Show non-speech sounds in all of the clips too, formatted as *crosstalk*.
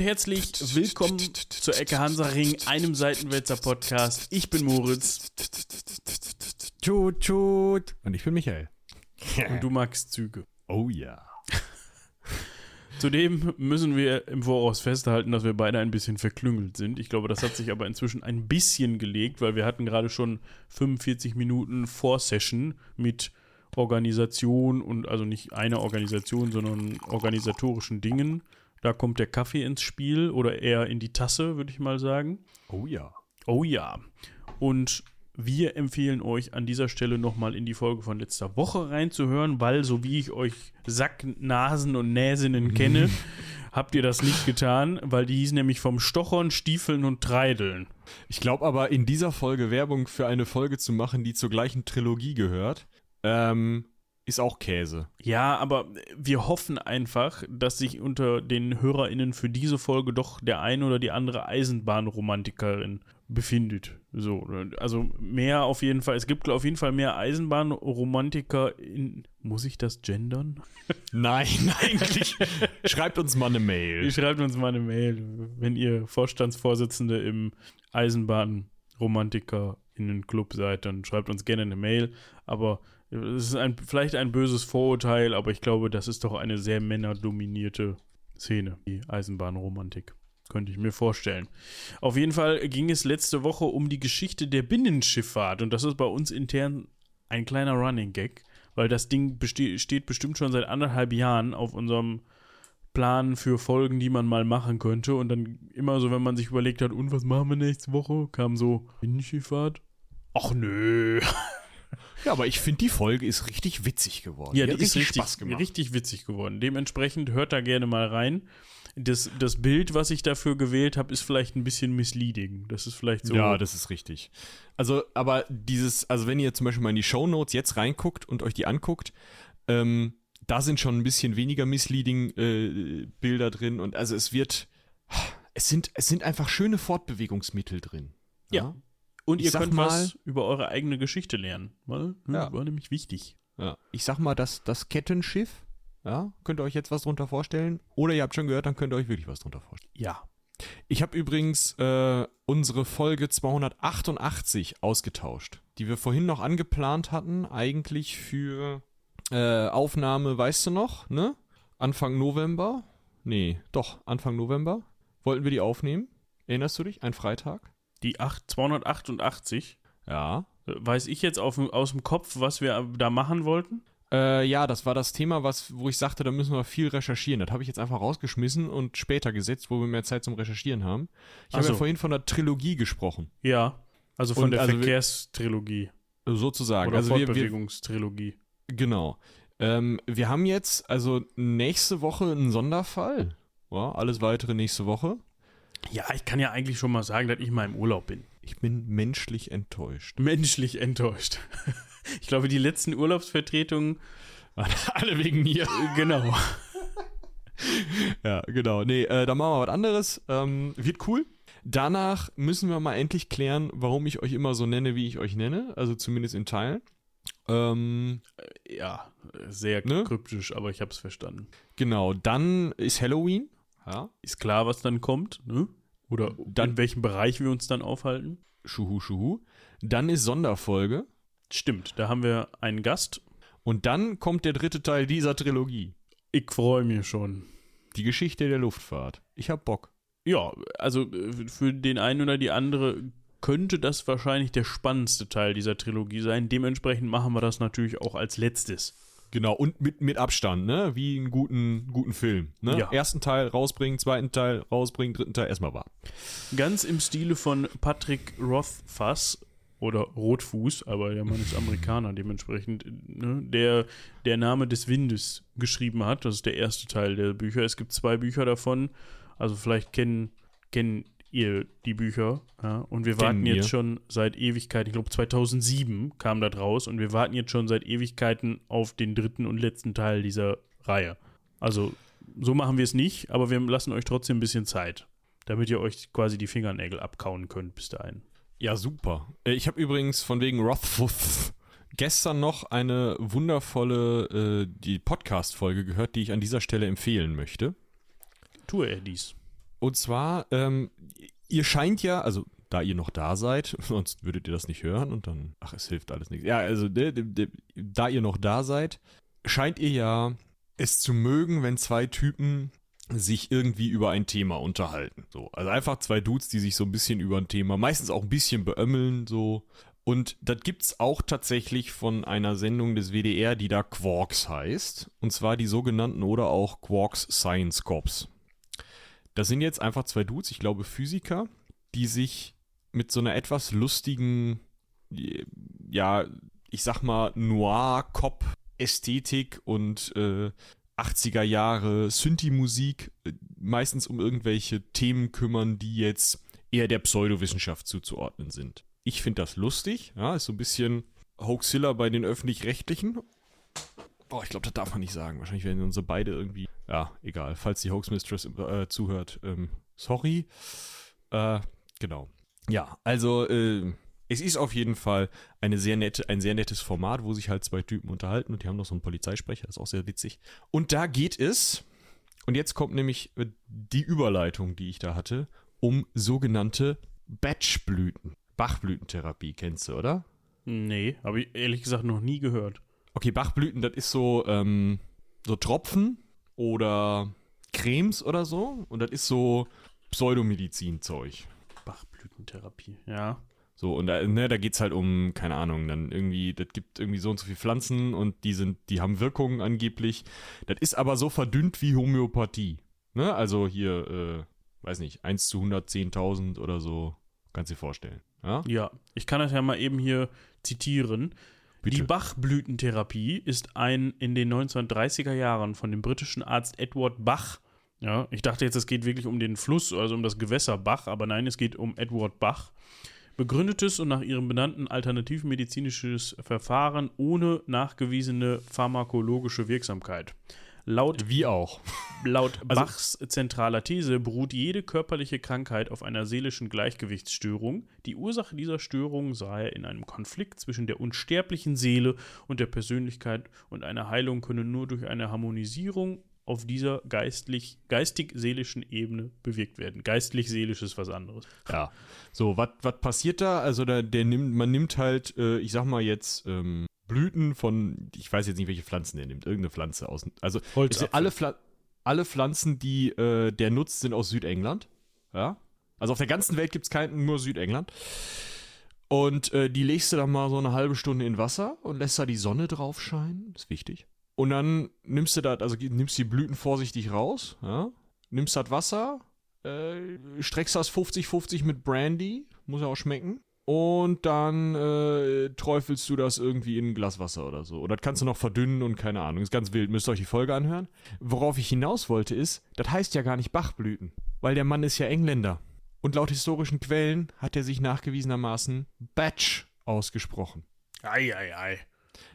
und herzlich willkommen zur Ecke Hansaring, einem Seitenwälzer Podcast. Ich bin Moritz. Tschut, tschut. Und ich bin Michael. Und du magst Züge. Oh ja. Zudem müssen wir im Voraus festhalten, dass wir beide ein bisschen verklüngelt sind. Ich glaube, das hat sich aber inzwischen ein bisschen gelegt, weil wir hatten gerade schon 45 Minuten Vorsession mit Organisation und also nicht eine Organisation, sondern organisatorischen Dingen. Da kommt der Kaffee ins Spiel oder eher in die Tasse, würde ich mal sagen. Oh ja. Oh ja. Und wir empfehlen euch an dieser Stelle nochmal in die Folge von letzter Woche reinzuhören, weil so wie ich euch Sack, Nasen und Näsinnen *laughs* kenne, habt ihr das nicht getan, weil die hieß nämlich vom Stochern, Stiefeln und Treideln. Ich glaube aber, in dieser Folge Werbung für eine Folge zu machen, die zur gleichen Trilogie gehört, ähm, ist auch Käse. Ja, aber wir hoffen einfach, dass sich unter den HörerInnen für diese Folge doch der ein oder die andere Eisenbahnromantikerin befindet. So, also mehr auf jeden Fall. Es gibt auf jeden Fall mehr Eisenbahnromantiker in. Muss ich das gendern? *laughs* Nein, *laughs* eigentlich. Schreibt uns mal eine Mail. Schreibt uns mal eine Mail, wenn ihr Vorstandsvorsitzende im Eisenbahnromantiker-Club seid, dann schreibt uns gerne eine Mail. Aber es ist ein, vielleicht ein böses Vorurteil, aber ich glaube, das ist doch eine sehr männerdominierte Szene, die Eisenbahnromantik. Könnte ich mir vorstellen. Auf jeden Fall ging es letzte Woche um die Geschichte der Binnenschifffahrt und das ist bei uns intern ein kleiner Running Gag, weil das Ding steht bestimmt schon seit anderthalb Jahren auf unserem Plan für Folgen, die man mal machen könnte und dann immer so, wenn man sich überlegt hat, und was machen wir nächste Woche, kam so Binnenschifffahrt. Ach nö. *laughs* Ja, aber ich finde, die Folge ist richtig witzig geworden. Ja, die, die ist richtig, richtig witzig geworden. Dementsprechend hört da gerne mal rein. Das, das Bild, was ich dafür gewählt habe, ist vielleicht ein bisschen misleading. Das ist vielleicht so. Ja, das ist richtig. Also, aber dieses, also wenn ihr zum Beispiel mal in die Show Notes jetzt reinguckt und euch die anguckt, ähm, da sind schon ein bisschen weniger misleading äh, Bilder drin und also es wird, es sind, es sind einfach schöne Fortbewegungsmittel drin. Ja. ja. Und ihr könnt mal, was über eure eigene Geschichte lernen. Weil, hm, ja. War nämlich wichtig. Ja. Ich sag mal, das, das Kettenschiff, ja, könnt ihr euch jetzt was drunter vorstellen? Oder ihr habt schon gehört, dann könnt ihr euch wirklich was drunter vorstellen. Ja. Ich habe übrigens äh, unsere Folge 288 ausgetauscht, die wir vorhin noch angeplant hatten, eigentlich für äh, Aufnahme, weißt du noch, ne? Anfang November? Nee, doch, Anfang November wollten wir die aufnehmen. Erinnerst du dich? Ein Freitag? Die 8, 288. Ja. Weiß ich jetzt auf, aus dem Kopf, was wir da machen wollten? Äh, ja, das war das Thema, was, wo ich sagte, da müssen wir viel recherchieren. Das habe ich jetzt einfach rausgeschmissen und später gesetzt, wo wir mehr Zeit zum Recherchieren haben. Ich habe so. ja vorhin von der Trilogie gesprochen. Ja, also von und der also Verkehrstrilogie. Sozusagen. Oder also Fortbewegungstrilogie. Genau. Ähm, wir haben jetzt also nächste Woche einen Sonderfall. Ja, alles weitere nächste Woche. Ja, ich kann ja eigentlich schon mal sagen, dass ich mal im Urlaub bin. Ich bin menschlich enttäuscht. Menschlich enttäuscht. *laughs* Ich glaube, die letzten Urlaubsvertretungen waren *laughs* alle wegen mir. Genau. ja, genau. Nee, äh, dann machen wir was anderes. Ähm, wird cool. Danach müssen wir mal endlich klären, warum ich euch immer so nenne, wie ich euch nenne. Also zumindest in Teilen. Ähm, ja, sehr ne? kryptisch, aber ich habe es verstanden. Genau, dann ist Halloween. Ja. Ist klar, was dann kommt, ne? Oder dann, in welchem Bereich wir uns dann aufhalten. Schuhu, schuhu. Dann ist Sonderfolge. Stimmt, da haben wir einen Gast. Und dann kommt der dritte Teil dieser Trilogie. Ich freue mich schon. Die Geschichte der Luftfahrt. Ich hab Bock. Ja, also äh, für den einen oder die andere könnte das wahrscheinlich der spannendste Teil dieser Trilogie sein. Dementsprechend machen wir das natürlich auch als letztes. Genau, und mit, mit Abstand, ne? Wie einen guten, guten Film. Ne? Ja. Ersten Teil rausbringen, zweiten Teil rausbringen, dritten Teil erstmal war. Ganz im Stile von Patrick Rothfuss oder Rotfuß, aber der Mann ist Amerikaner, dementsprechend, ne, der der Name des Windes geschrieben hat. Das ist der erste Teil der Bücher. Es gibt zwei Bücher davon. Also vielleicht kennen, kennen ihr die Bücher. Ja? Und wir warten jetzt schon seit Ewigkeiten, ich glaube 2007 kam das raus und wir warten jetzt schon seit Ewigkeiten auf den dritten und letzten Teil dieser Reihe. Also so machen wir es nicht, aber wir lassen euch trotzdem ein bisschen Zeit, damit ihr euch quasi die Fingernägel abkauen könnt bis dahin. Ja, super. Äh, ich habe übrigens von wegen Rothfuss gestern noch eine wundervolle äh, die Podcast-Folge gehört, die ich an dieser Stelle empfehlen möchte. Tue er dies. Und zwar, ähm, ihr scheint ja, also da ihr noch da seid, *laughs* sonst würdet ihr das nicht hören und dann, ach, es hilft alles nichts. Ja, also de, de, de, da ihr noch da seid, scheint ihr ja es zu mögen, wenn zwei Typen sich irgendwie über ein Thema unterhalten. So, also einfach zwei Dudes, die sich so ein bisschen über ein Thema, meistens auch ein bisschen beömmeln, so. Und das gibt's auch tatsächlich von einer Sendung des WDR, die da Quarks heißt. Und zwar die sogenannten oder auch Quarks Science Cops. Das sind jetzt einfach zwei Dudes, ich glaube Physiker, die sich mit so einer etwas lustigen, ja, ich sag mal, Noir-Cop-Ästhetik und äh, 80er Jahre Synthi-Musik äh, meistens um irgendwelche Themen kümmern, die jetzt eher der Pseudowissenschaft zuzuordnen sind. Ich finde das lustig, ja, ist so ein bisschen Hoaxilla bei den Öffentlich-Rechtlichen. Oh, ich glaube, das darf man nicht sagen. Wahrscheinlich werden unsere beide irgendwie. Ja, egal. Falls die Hoax Mistress äh, zuhört, ähm, sorry. Äh, genau. Ja, also äh, es ist auf jeden Fall eine sehr nette, ein sehr nettes Format, wo sich halt zwei Typen unterhalten und die haben noch so einen Polizeisprecher, das ist auch sehr witzig. Und da geht es, und jetzt kommt nämlich äh, die Überleitung, die ich da hatte, um sogenannte Batchblüten. Bachblütentherapie kennst du, oder? Nee, habe ich ehrlich gesagt noch nie gehört. Okay, Bachblüten, das ist so, ähm, so Tropfen oder Cremes oder so. Und das ist so Pseudomedizin-Zeug. Bachblütentherapie, ja. So, und da, ne, da geht es halt um, keine Ahnung, dann irgendwie, das gibt irgendwie so und so viele Pflanzen und die sind, die haben Wirkungen angeblich. Das ist aber so verdünnt wie Homöopathie. Ne? Also hier, äh, weiß nicht, 1 zu 110.000 oder so, kannst du dir vorstellen. Ja? Ja, ich kann das ja mal eben hier zitieren. Bitte. Die Bachblütentherapie ist ein in den 1930er Jahren von dem britischen Arzt Edward Bach, ja, ich dachte jetzt, es geht wirklich um den Fluss, also um das Gewässer Bach, aber nein, es geht um Edward Bach, begründetes und nach ihrem benannten alternativmedizinisches Verfahren ohne nachgewiesene pharmakologische Wirksamkeit. Laut Wie auch. *laughs* Laut Also- Bachs zentraler These beruht jede körperliche Krankheit auf einer seelischen Gleichgewichtsstörung. Die Ursache dieser Störung sei in einem Konflikt zwischen der unsterblichen Seele und der Persönlichkeit und eine Heilung könne nur durch eine Harmonisierung auf dieser geistlich, geistig-seelischen Ebene bewirkt werden. Geistlich-seelisch ist was anderes. Ja. So, was passiert da? Also da, der nimmt, man nimmt halt, äh, ich sag mal jetzt, ähm, Blüten von, ich weiß jetzt nicht, welche Pflanzen der nimmt, irgendeine Pflanze aus. Also alle, Pfla alle Pflanzen, die äh, der nutzt, sind aus Südengland. Ja. Also auf der ganzen Welt gibt es keinen, nur Südengland. Und äh, die legst du dann mal so eine halbe Stunde in Wasser und lässt da die Sonne drauf scheinen. Ist wichtig. Und dann nimmst du das, also nimmst die Blüten vorsichtig raus, ja, nimmst das Wasser, äh, streckst das 50-50 mit Brandy, muss ja auch schmecken. Und dann äh, träufelst du das irgendwie in ein Glas Wasser oder so. Oder das kannst du noch verdünnen und keine Ahnung. Ist ganz wild. Müsst ihr euch die Folge anhören. Worauf ich hinaus wollte ist, das heißt ja gar nicht Bachblüten. Weil der Mann ist ja Engländer. Und laut historischen Quellen hat er sich nachgewiesenermaßen Batch ausgesprochen. Ei, ei, ei.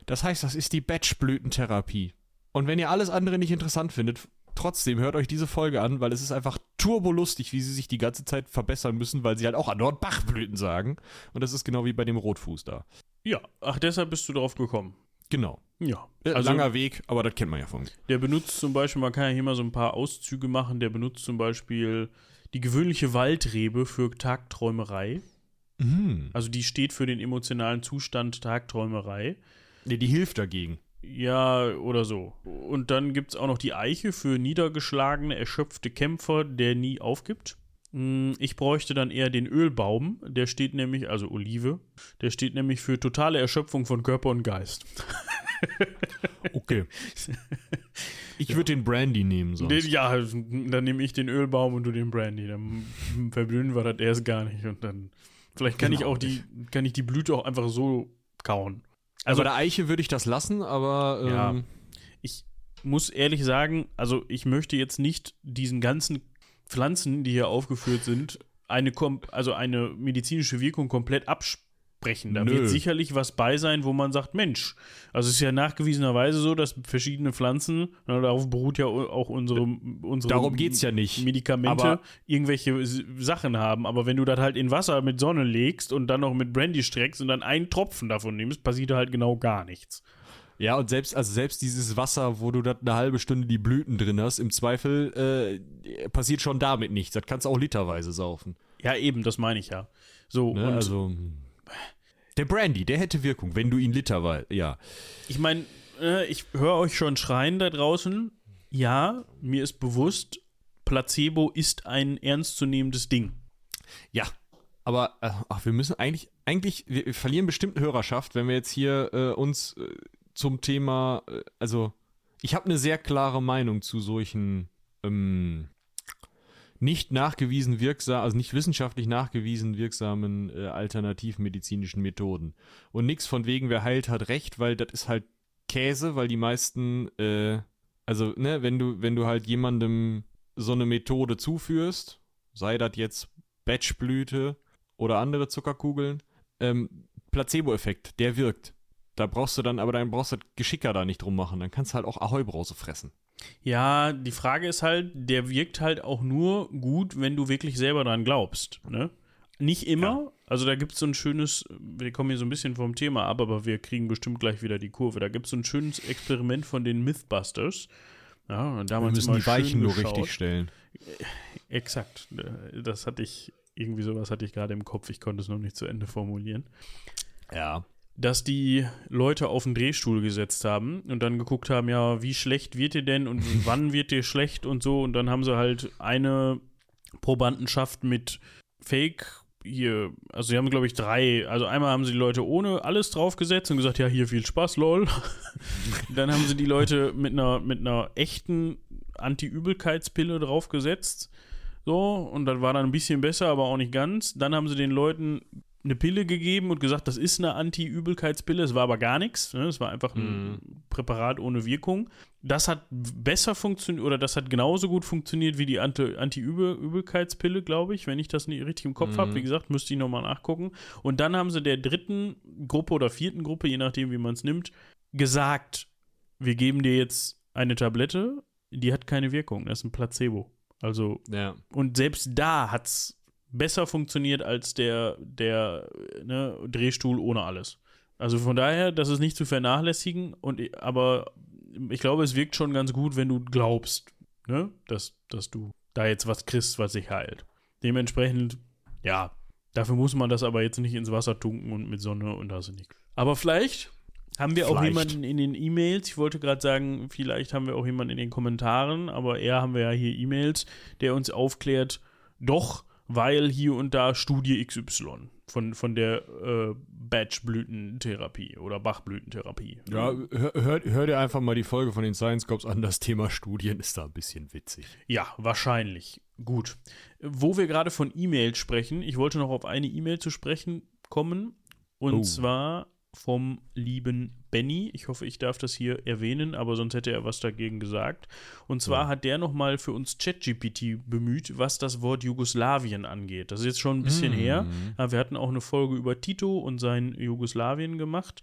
Das heißt, das ist die Batchblütentherapie. Und wenn ihr alles andere nicht interessant findet, trotzdem hört euch diese Folge an, weil es ist einfach turbolustig, wie sie sich die ganze Zeit verbessern müssen, weil sie halt auch andauernd Bachblüten sagen. Und das ist genau wie bei dem Rotfuß da. Ja, ach, deshalb bist du drauf gekommen. Genau. Ja. Äh, Also, Langer Weg, aber das kennt man ja von mir. der benutzt zum Beispiel, man kann ja hier mal so ein paar Auszüge machen, der benutzt zum Beispiel die gewöhnliche Waldrebe für Tagträumerei. Mhm. Also die steht für den emotionalen Zustand Tagträumerei. Nee, die hilft dagegen. Ja, oder so. Und dann gibt es auch noch die Eiche für niedergeschlagene, erschöpfte Kämpfer, der nie aufgibt. Mm, Ich bräuchte dann eher den Ölbaum, der steht nämlich, also Olive, der steht nämlich für totale Erschöpfung von Körper und Geist. *laughs* Okay. Ich würde den Brandy nehmen sonst. Den, ja, dann nehme ich den Ölbaum und du den Brandy. Dann verblühen wir das erst gar nicht. Und dann, vielleicht kann ich Genau. auch die, kann ich die Blüte auch einfach so kauen. Also also bei der Eiche würde ich das lassen, aber ähm, Ja. ich muss ehrlich sagen, also ich möchte jetzt nicht diesen ganzen Pflanzen, die hier aufgeführt sind, eine, also eine medizinische Wirkung komplett absprechen. Da Nö. wird sicherlich was bei sein, wo man sagt, Mensch, also es ist ja nachgewiesenerweise so, dass verschiedene Pflanzen, na, darauf beruht ja auch unsere, unsere darum geht's ja nicht. Medikamente Aber- irgendwelche Sachen haben. Aber wenn du das halt in Wasser mit Sonne legst und dann noch mit Brandy streckst und dann einen Tropfen davon nimmst, passiert halt genau gar nichts. Ja, und selbst, also selbst dieses Wasser, wo du da eine halbe Stunde die Blüten drin hast, im Zweifel äh, passiert schon damit nichts. Das kannst du auch literweise saufen. Ja, eben, das meine ich ja. So, Ne? und Also. Der Brandy, der hätte Wirkung, wenn du ihn literweise. Ja. ich meine, äh, ich höre euch schon schreien da draußen. Ja, mir ist bewusst, Placebo ist ein ernstzunehmendes Ding. Ja. Aber äh, ach, wir müssen eigentlich, eigentlich, wir, wir verlieren bestimmt Hörerschaft, wenn wir jetzt hier äh, uns äh, zum Thema, äh, also ich habe eine sehr klare Meinung zu solchen ähm, nicht nachgewiesen wirksam, also nicht wissenschaftlich nachgewiesen wirksamen äh, alternativmedizinischen Methoden. Und nichts von wegen, wer heilt, hat recht, weil das ist halt Käse, weil die meisten, äh, also, ne, wenn du, wenn du halt jemandem so eine Methode zuführst, sei das jetzt Batchblüte oder andere Zuckerkugeln, ähm, Placebo-Effekt, der wirkt. Da brauchst du dann, aber dann brauchst du das Geschicker da nicht drum machen. Dann kannst du halt auch Ahoi-Brause fressen. Ja, die Frage ist halt, der wirkt halt auch nur gut, wenn du wirklich selber dran glaubst. Ne? Nicht immer. Also da gibt es so ein schönes, wir kommen hier so ein bisschen vom Thema ab, aber wir kriegen bestimmt gleich wieder die Kurve. Da gibt es so ein schönes Experiment von den Mythbusters. Ja, und Wir damals müssen die Weichen nur richtig stellen. Exakt. Das hatte ich, irgendwie sowas hatte ich gerade im Kopf. Ich konnte es noch nicht zu Ende formulieren. Ja. Dass die Leute auf den Drehstuhl gesetzt haben und dann geguckt haben, ja, wie schlecht wird ihr denn und *laughs* wann wird ihr schlecht und so und dann haben sie halt eine Probandenschaft mit Fake hier, also sie haben glaube ich drei, also einmal haben sie die Leute ohne alles draufgesetzt und gesagt, ja, hier viel Spaß, lol. *laughs* dann haben sie die Leute mit einer mit einer echten Anti-Übelkeitspille draufgesetzt. So, und das war dann ein bisschen besser, aber auch nicht ganz. Dann haben sie den Leuten eine Pille gegeben und gesagt, das ist eine Anti-Übelkeitspille. Es war aber gar nichts. Ne? Es war einfach ein Präparat ohne Wirkung. Das hat besser funktioniert oder das hat genauso gut funktioniert wie die Anti- Anti-Übelkeitspille, glaube ich, wenn ich das nicht richtig im Kopf habe. Wie gesagt, müsste ich nochmal nachgucken. Und dann haben sie der dritten Gruppe oder vierten Gruppe, je nachdem, wie man es nimmt, gesagt, wir geben dir jetzt eine Tablette, die hat keine Wirkung. Das ist ein Placebo. Also Ja. und selbst da hat es besser funktioniert als der, der ne, Drehstuhl ohne alles. Also von daher, das ist nicht zu vernachlässigen, und, aber ich glaube, es wirkt schon ganz gut, wenn du glaubst, ne, dass, dass du da jetzt was kriegst, was sich heilt. Dementsprechend, ja, dafür muss man das aber jetzt nicht ins Wasser tunken und mit Sonne und das nicht. Aber vielleicht haben wir auch Vielleicht. jemanden in den E-Mails, ich wollte gerade sagen, vielleicht haben wir auch jemanden in den Kommentaren, aber eher haben wir ja hier E-Mails, der uns aufklärt, doch, weil hier und da Studie XY von, von der äh, Batchblütentherapie oder Bachblütentherapie. Ja, hör, hör, hör dir einfach mal die Folge von den Science Cops an. Das Thema Studien ist da ein bisschen witzig. Ja, wahrscheinlich. Gut. Wo wir gerade von E-Mails sprechen, ich wollte noch auf eine E-Mail zu sprechen kommen. Und Oh. zwar vom lieben Benny. Ich hoffe, ich darf das hier erwähnen, aber sonst hätte er was dagegen gesagt. Und zwar Ja. hat der nochmal für uns ChatGPT bemüht, was das Wort Jugoslawien angeht. Das ist jetzt schon ein bisschen Mhm. her. Aber wir hatten auch eine Folge über Tito und sein Jugoslawien gemacht.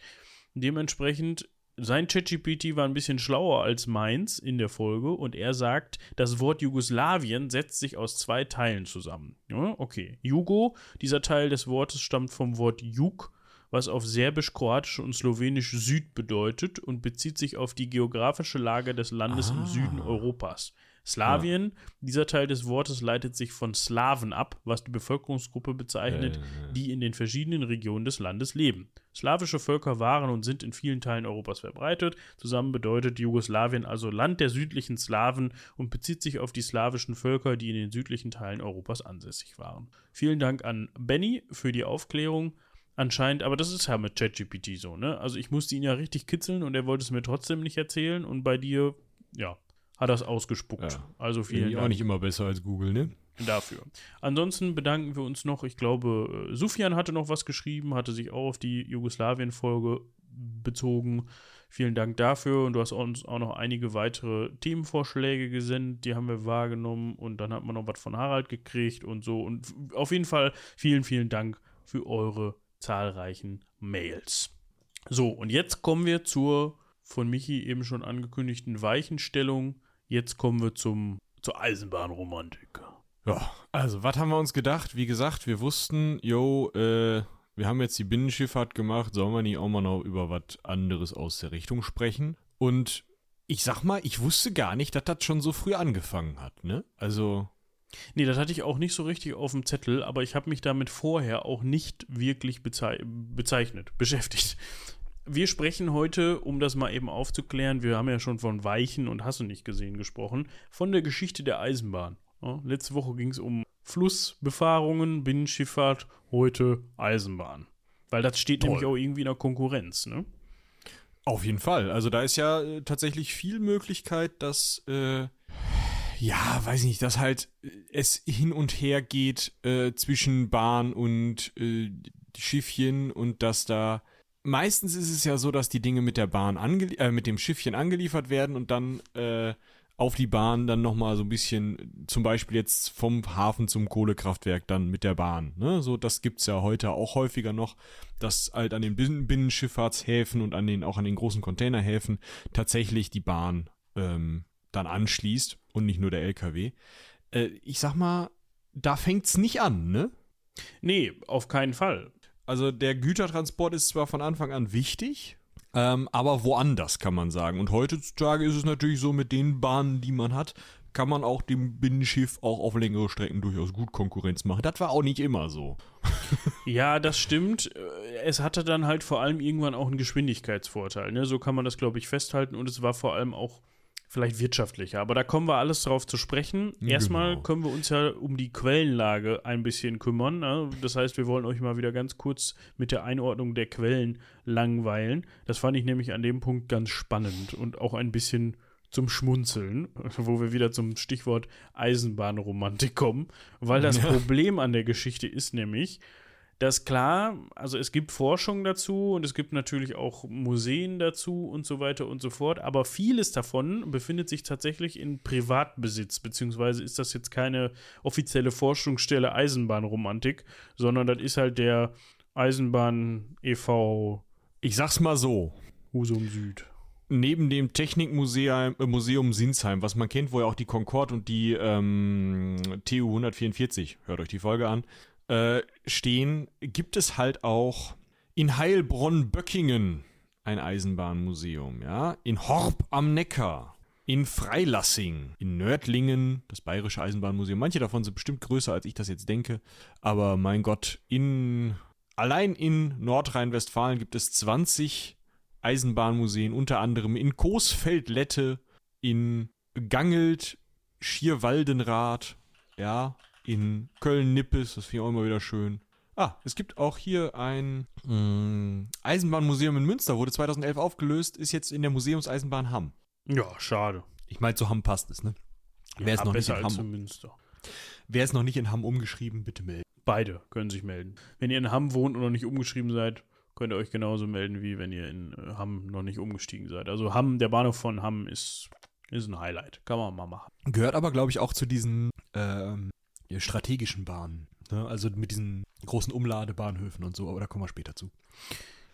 Dementsprechend, sein ChatGPT war ein bisschen schlauer als meins in der Folge und er sagt, das Wort Jugoslawien setzt sich aus zwei Teilen zusammen. Ja, okay. Jugo, dieser Teil des Wortes stammt vom Wort Jug, was auf Serbisch, Kroatisch und Slowenisch Süd bedeutet und bezieht sich auf die geografische Lage des Landes im Ah. Süden Europas. Slawien, dieser Teil des Wortes leitet sich von Slawen ab, was die Bevölkerungsgruppe bezeichnet, Äh. die in den verschiedenen Regionen des Landes leben. Slawische Völker waren und sind in vielen Teilen Europas verbreitet. Zusammen bedeutet Jugoslawien also Land der südlichen Slawen und bezieht sich auf die slawischen Völker, die in den südlichen Teilen Europas ansässig waren. Vielen Dank an Benny für die Aufklärung. Anscheinend, aber das ist ja mit ChatGPT so, ne? Also ich musste ihn ja richtig kitzeln und er wollte es mir trotzdem nicht erzählen und bei dir, ja, hat er es ausgespuckt. Ja. Also vielen Dank auch nicht immer besser als Google, ne? dafür. Ansonsten bedanken wir uns noch, ich glaube, äh, Sufjan hatte noch was geschrieben, hatte sich auch auf die Jugoslawien-Folge bezogen. Vielen Dank dafür und du hast uns auch noch einige weitere Themenvorschläge gesendet, die haben wir wahrgenommen und dann hat man noch was von Harald gekriegt und so und auf jeden Fall vielen, vielen Dank für eure zahlreichen Mails. So, und jetzt kommen wir zur von Michi eben schon angekündigten Weichenstellung. Jetzt kommen wir zum, zur Eisenbahnromantik. Ja, also, was haben wir uns gedacht? Wie gesagt, wir wussten, yo, äh, wir haben jetzt die Binnenschifffahrt gemacht, sollen wir nicht auch mal noch über was anderes aus der Richtung sprechen? Und ich sag mal, ich wusste gar nicht, dass das schon so früh angefangen hat, ne? Also. Nee, das hatte ich auch nicht so richtig auf dem Zettel, aber ich habe mich damit vorher auch nicht wirklich bezei bezeichnet, *laughs* beschäftigt. Wir sprechen heute, um das mal eben aufzuklären, wir haben ja schon von Weichen und Hasse nicht gesehen gesprochen, von der Geschichte der Eisenbahn. Ja, letzte Woche ging es um Flussbefahrungen, Binnenschifffahrt, heute Eisenbahn. Weil das steht Toll. nämlich auch irgendwie in der Konkurrenz, ne? Auf jeden Fall. Also da ist ja äh, tatsächlich viel Möglichkeit, dass, äh, ja, weiß ich nicht, dass halt äh, es hin und her geht äh, zwischen Bahn und äh, Schiffchen und dass da meistens ist es ja so, dass die Dinge mit der Bahn äh, mit dem Schiffchen angeliefert werden und dann äh, auf die Bahn dann nochmal so ein bisschen, zum Beispiel jetzt vom Hafen zum Kohlekraftwerk dann mit der Bahn. Ne? So, das gibt's ja heute auch häufiger noch, dass halt an den Binnen Binnenschifffahrtshäfen und an den, auch an den großen Containerhäfen tatsächlich die Bahn ähm, dann anschließt und nicht nur der LKW. Äh, ich sag mal, da fängt's nicht an, ne? Nee, auf keinen Fall. Also der Gütertransport ist zwar von Anfang an wichtig, ähm, aber woanders kann man sagen. Und heutzutage ist es natürlich so, mit den Bahnen, die man hat, kann man auch dem Binnenschiff auch auf längere Strecken durchaus gut Konkurrenz machen. Das war auch nicht immer so. *laughs* Ja, das stimmt. Äh, Es hatte dann halt vor allem irgendwann auch einen Geschwindigkeitsvorteil. Ne? So kann man das, glaube ich, festhalten. Und es war vor allem auch vielleicht wirtschaftlicher. Aber da kommen wir alles drauf zu sprechen. Erstmal Genau. können wir uns ja um die Quellenlage ein bisschen kümmern. Ne? Das heißt, wir wollen euch mal wieder ganz kurz mit der Einordnung der Quellen langweilen. Das fand ich nämlich an dem Punkt ganz spannend und auch ein bisschen zum Schmunzeln, *laughs* wo wir wieder zum Stichwort Eisenbahnromantik kommen, weil das Ja. Problem an der Geschichte ist nämlich, dass klar, also es gibt Forschung dazu und es gibt natürlich auch Museen dazu und so weiter und so fort, aber vieles davon befindet sich tatsächlich in Privatbesitz, beziehungsweise ist das jetzt keine offizielle Forschungsstelle Eisenbahnromantik, sondern das ist halt der Eisenbahn e.V. Ich sag's mal so. Husum Süd. Neben dem Technikmuseum äh, Museum Sinsheim, was man kennt, wo ja auch die Concorde und die ähm, TU 144, hört euch die Folge an, äh, stehen, gibt es halt auch in Heilbronn-Böckingen ein Eisenbahnmuseum, ja, in Horb am Neckar, in Freilassing, in Nördlingen, das Bayerische Eisenbahnmuseum. Manche davon sind bestimmt größer, als ich das jetzt denke, aber mein Gott, in allein in Nordrhein-Westfalen gibt es 20 Eisenbahnmuseen, unter anderem in Coesfeld-Lette, in Gangelt, Schierwaldenrath, ja, in Köln-Nippes, das finde ich auch immer wieder schön. Ah, es gibt auch hier ein mh, Eisenbahnmuseum in Münster, wurde 2011 aufgelöst, ist jetzt in der Museumseisenbahn Hamm. Ja, schade. Ich meine, zu Hamm passt es, ne? Wer ist, Ja, noch nicht in als Hamm, in Münster. wer ist noch nicht in Hamm umgeschrieben, bitte melden. Beide können sich melden. Wenn ihr in Hamm wohnt und noch nicht umgeschrieben seid, könnt ihr euch genauso melden, wie wenn ihr in äh, Hamm noch nicht umgestiegen seid. Also Hamm, der Bahnhof von Hamm ist, ist ein Highlight. Kann man mal machen. Gehört aber, glaube ich, auch zu diesen ähm, ja, strategischen Bahnen. Ne? Also mit diesen großen Umladebahnhöfen und so, aber da kommen wir später zu.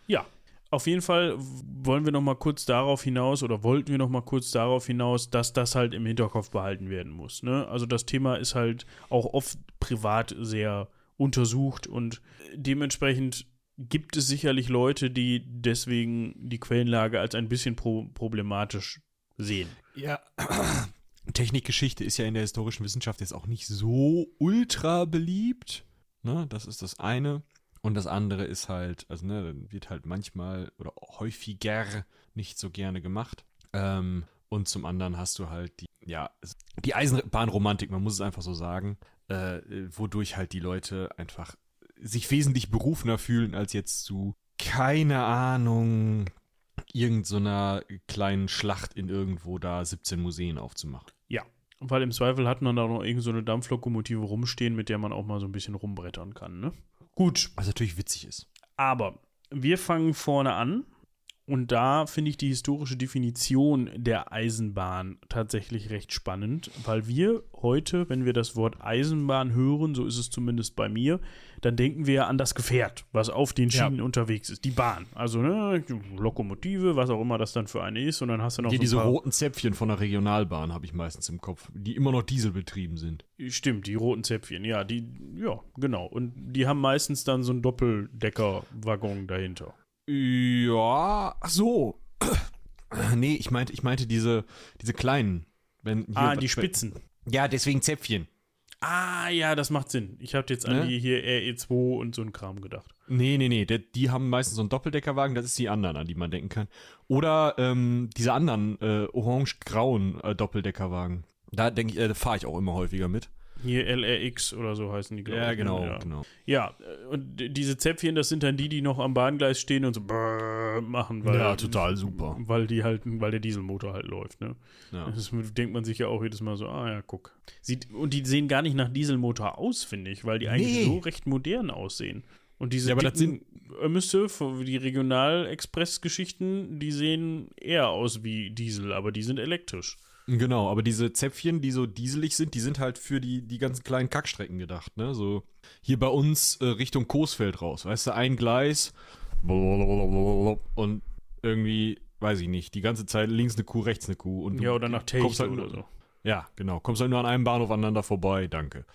Ja, auf jeden Fall wollen wir noch mal kurz darauf hinaus oder wollten wir noch mal kurz darauf hinaus, dass das halt im Hinterkopf behalten werden muss. Ne? Also das Thema ist halt auch oft privat sehr untersucht und dementsprechend gibt es sicherlich Leute, die deswegen die Quellenlage als ein bisschen pro problematisch sehen. Ja. Technikgeschichte ist ja in der historischen Wissenschaft jetzt auch nicht so ultra beliebt. Ne? Das ist das eine. Und das andere ist halt, also ne, dann wird halt manchmal oder häufiger nicht so gerne gemacht. Ähm, und zum anderen hast du halt die, ja, die Eisenbahnromantik, man muss es einfach so sagen, äh, wodurch halt die Leute einfach sich wesentlich berufener fühlen, als jetzt zu, keine Ahnung, irgendeiner kleinen Schlacht in irgendwo da 17 Museen aufzumachen. Weil im Zweifel hat man da noch irgend so eine Dampflokomotive rumstehen, mit der man auch mal so ein bisschen rumbrettern kann, ne? Gut, Was natürlich witzig ist. aber wir fangen vorne an Und da finde ich die historische Definition der Eisenbahn tatsächlich recht spannend, weil wir heute, wenn wir das Wort Eisenbahn hören, so ist es zumindest bei mir, dann denken wir an das Gefährt, was auf den Schienen ja. unterwegs ist, die Bahn. Also ne, Lokomotive, was auch immer das dann für eine ist. Und dann hast du noch die, so diese roten Zäpfchen von der Regionalbahn habe ich meistens im Kopf, die immer noch dieselbetrieben sind. Stimmt, die roten Zäpfchen, ja, die, ja, genau. Und die haben meistens dann so einen Doppeldeckerwaggon dahinter. Ja, ach so. *clears throat* nee, ich meinte, ich meinte diese, diese kleinen. Wenn hier, ah, die Spitzen. Ja, deswegen Zäpfchen. Ah, ja, das macht Sinn. Ich habe jetzt an ne? die hier RE2 und so ein Kram gedacht. Nee, nee, nee. Der, die haben meistens so einen Doppeldeckerwagen, das ist die anderen, an die man denken kann. Oder ähm, diese anderen äh, orange-grauen äh, Doppeldeckerwagen. Da denke ich, äh, fahre ich auch immer häufiger mit. Hier LRX oder so heißen die, glaube ich. Ja, genau, ja. genau. Ja, und diese Zäpfchen, das sind dann die, die noch am Bahngleis stehen und so machen, weil. Ja, total super. Weil die halt, weil der Dieselmotor halt läuft, ne? Ja. Das denkt man sich ja auch jedes Mal so, ah ja, guck. Sieht, und die sehen gar nicht nach Dieselmotor aus, finde ich, weil die eigentlich nee. so recht modern aussehen. Und diese ja, aber dicken Müsse, die Regional-Express-Geschichten, die sehen eher aus wie Diesel, aber die sind elektrisch. Genau, aber diese Zäpfchen, die so dieselig sind, die sind halt für die, die ganzen kleinen Kackstrecken gedacht, ne? So hier bei uns äh, Richtung Coesfeld raus, weißt du, ein Gleis und irgendwie, weiß ich nicht, die ganze Zeit links eine Kuh, rechts eine Kuh und Ja, oder nach Techte halt oder so. Ja, genau, kommst halt nur an einem Bahnhof aneinander vorbei, danke.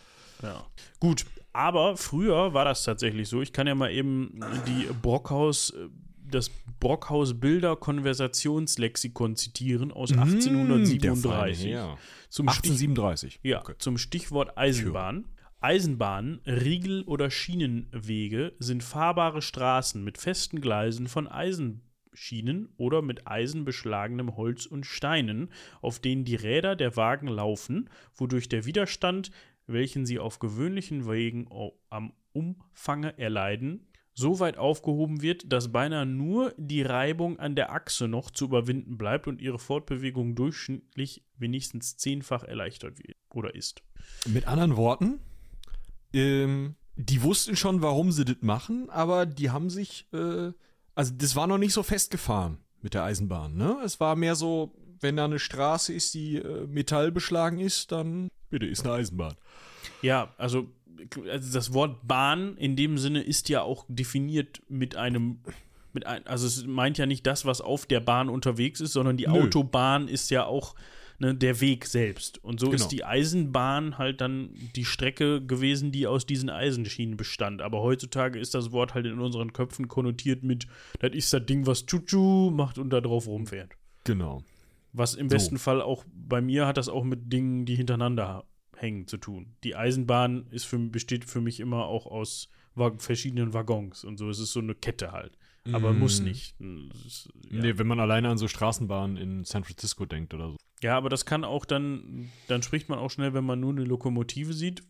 Ja. Gut, aber früher war das tatsächlich so. Ich kann ja mal eben die Brockhaus äh, das Brockhaus Bilder Konversationslexikon zitieren aus 1837. Mmh, ja. Zum 1837. Stich, ja, okay. zum Stichwort Eisenbahn. Eisenbahnen, Riegel- oder Schienenwege sind fahrbare Straßen mit festen Gleisen von Eisenschienen oder mit eisenbeschlagenem Holz und Steinen, auf denen die Räder der Wagen laufen, wodurch der Widerstand, welchen sie auf gewöhnlichen Wegen am Umfange erleiden, so weit aufgehoben wird, dass beinahe nur die Reibung an der Achse noch zu überwinden bleibt und ihre Fortbewegung durchschnittlich wenigstens zehnfach erleichtert wird oder ist. Mit anderen Worten, ähm, die wussten schon, warum sie das machen, aber die haben sich, äh, also das war noch nicht so festgefahren mit der Eisenbahn. Ne? Es war mehr so, wenn da eine Straße ist, die äh, metallbeschlagen ist, dann bitte ist eine Eisenbahn. Ja, also also das Wort Bahn in dem Sinne ist ja auch definiert mit einem, mit ein, also es meint ja nicht das, was auf der Bahn unterwegs ist, sondern die Nö. Autobahn ist ja auch ne, der Weg selbst. Und so genau. ist die Eisenbahn halt dann die Strecke gewesen, die aus diesen Eisenschienen bestand. Aber heutzutage ist das Wort halt in unseren Köpfen konnotiert mit, das ist das Ding, was Chuchu macht und da drauf rumfährt. Genau. Was im besten Fall auch bei mir hat das auch mit Dingen, die hintereinander hängen zu tun. Die Eisenbahn ist für, besteht für mich immer auch aus verschiedenen Waggons und so. Es ist so eine Kette halt. Aber mm. muss nicht. Ist, ja. Nee, wenn man alleine an so Straßenbahnen in San Francisco denkt oder so. Ja, aber das kann auch dann, dann spricht man auch schnell, wenn man nur eine Lokomotive sieht.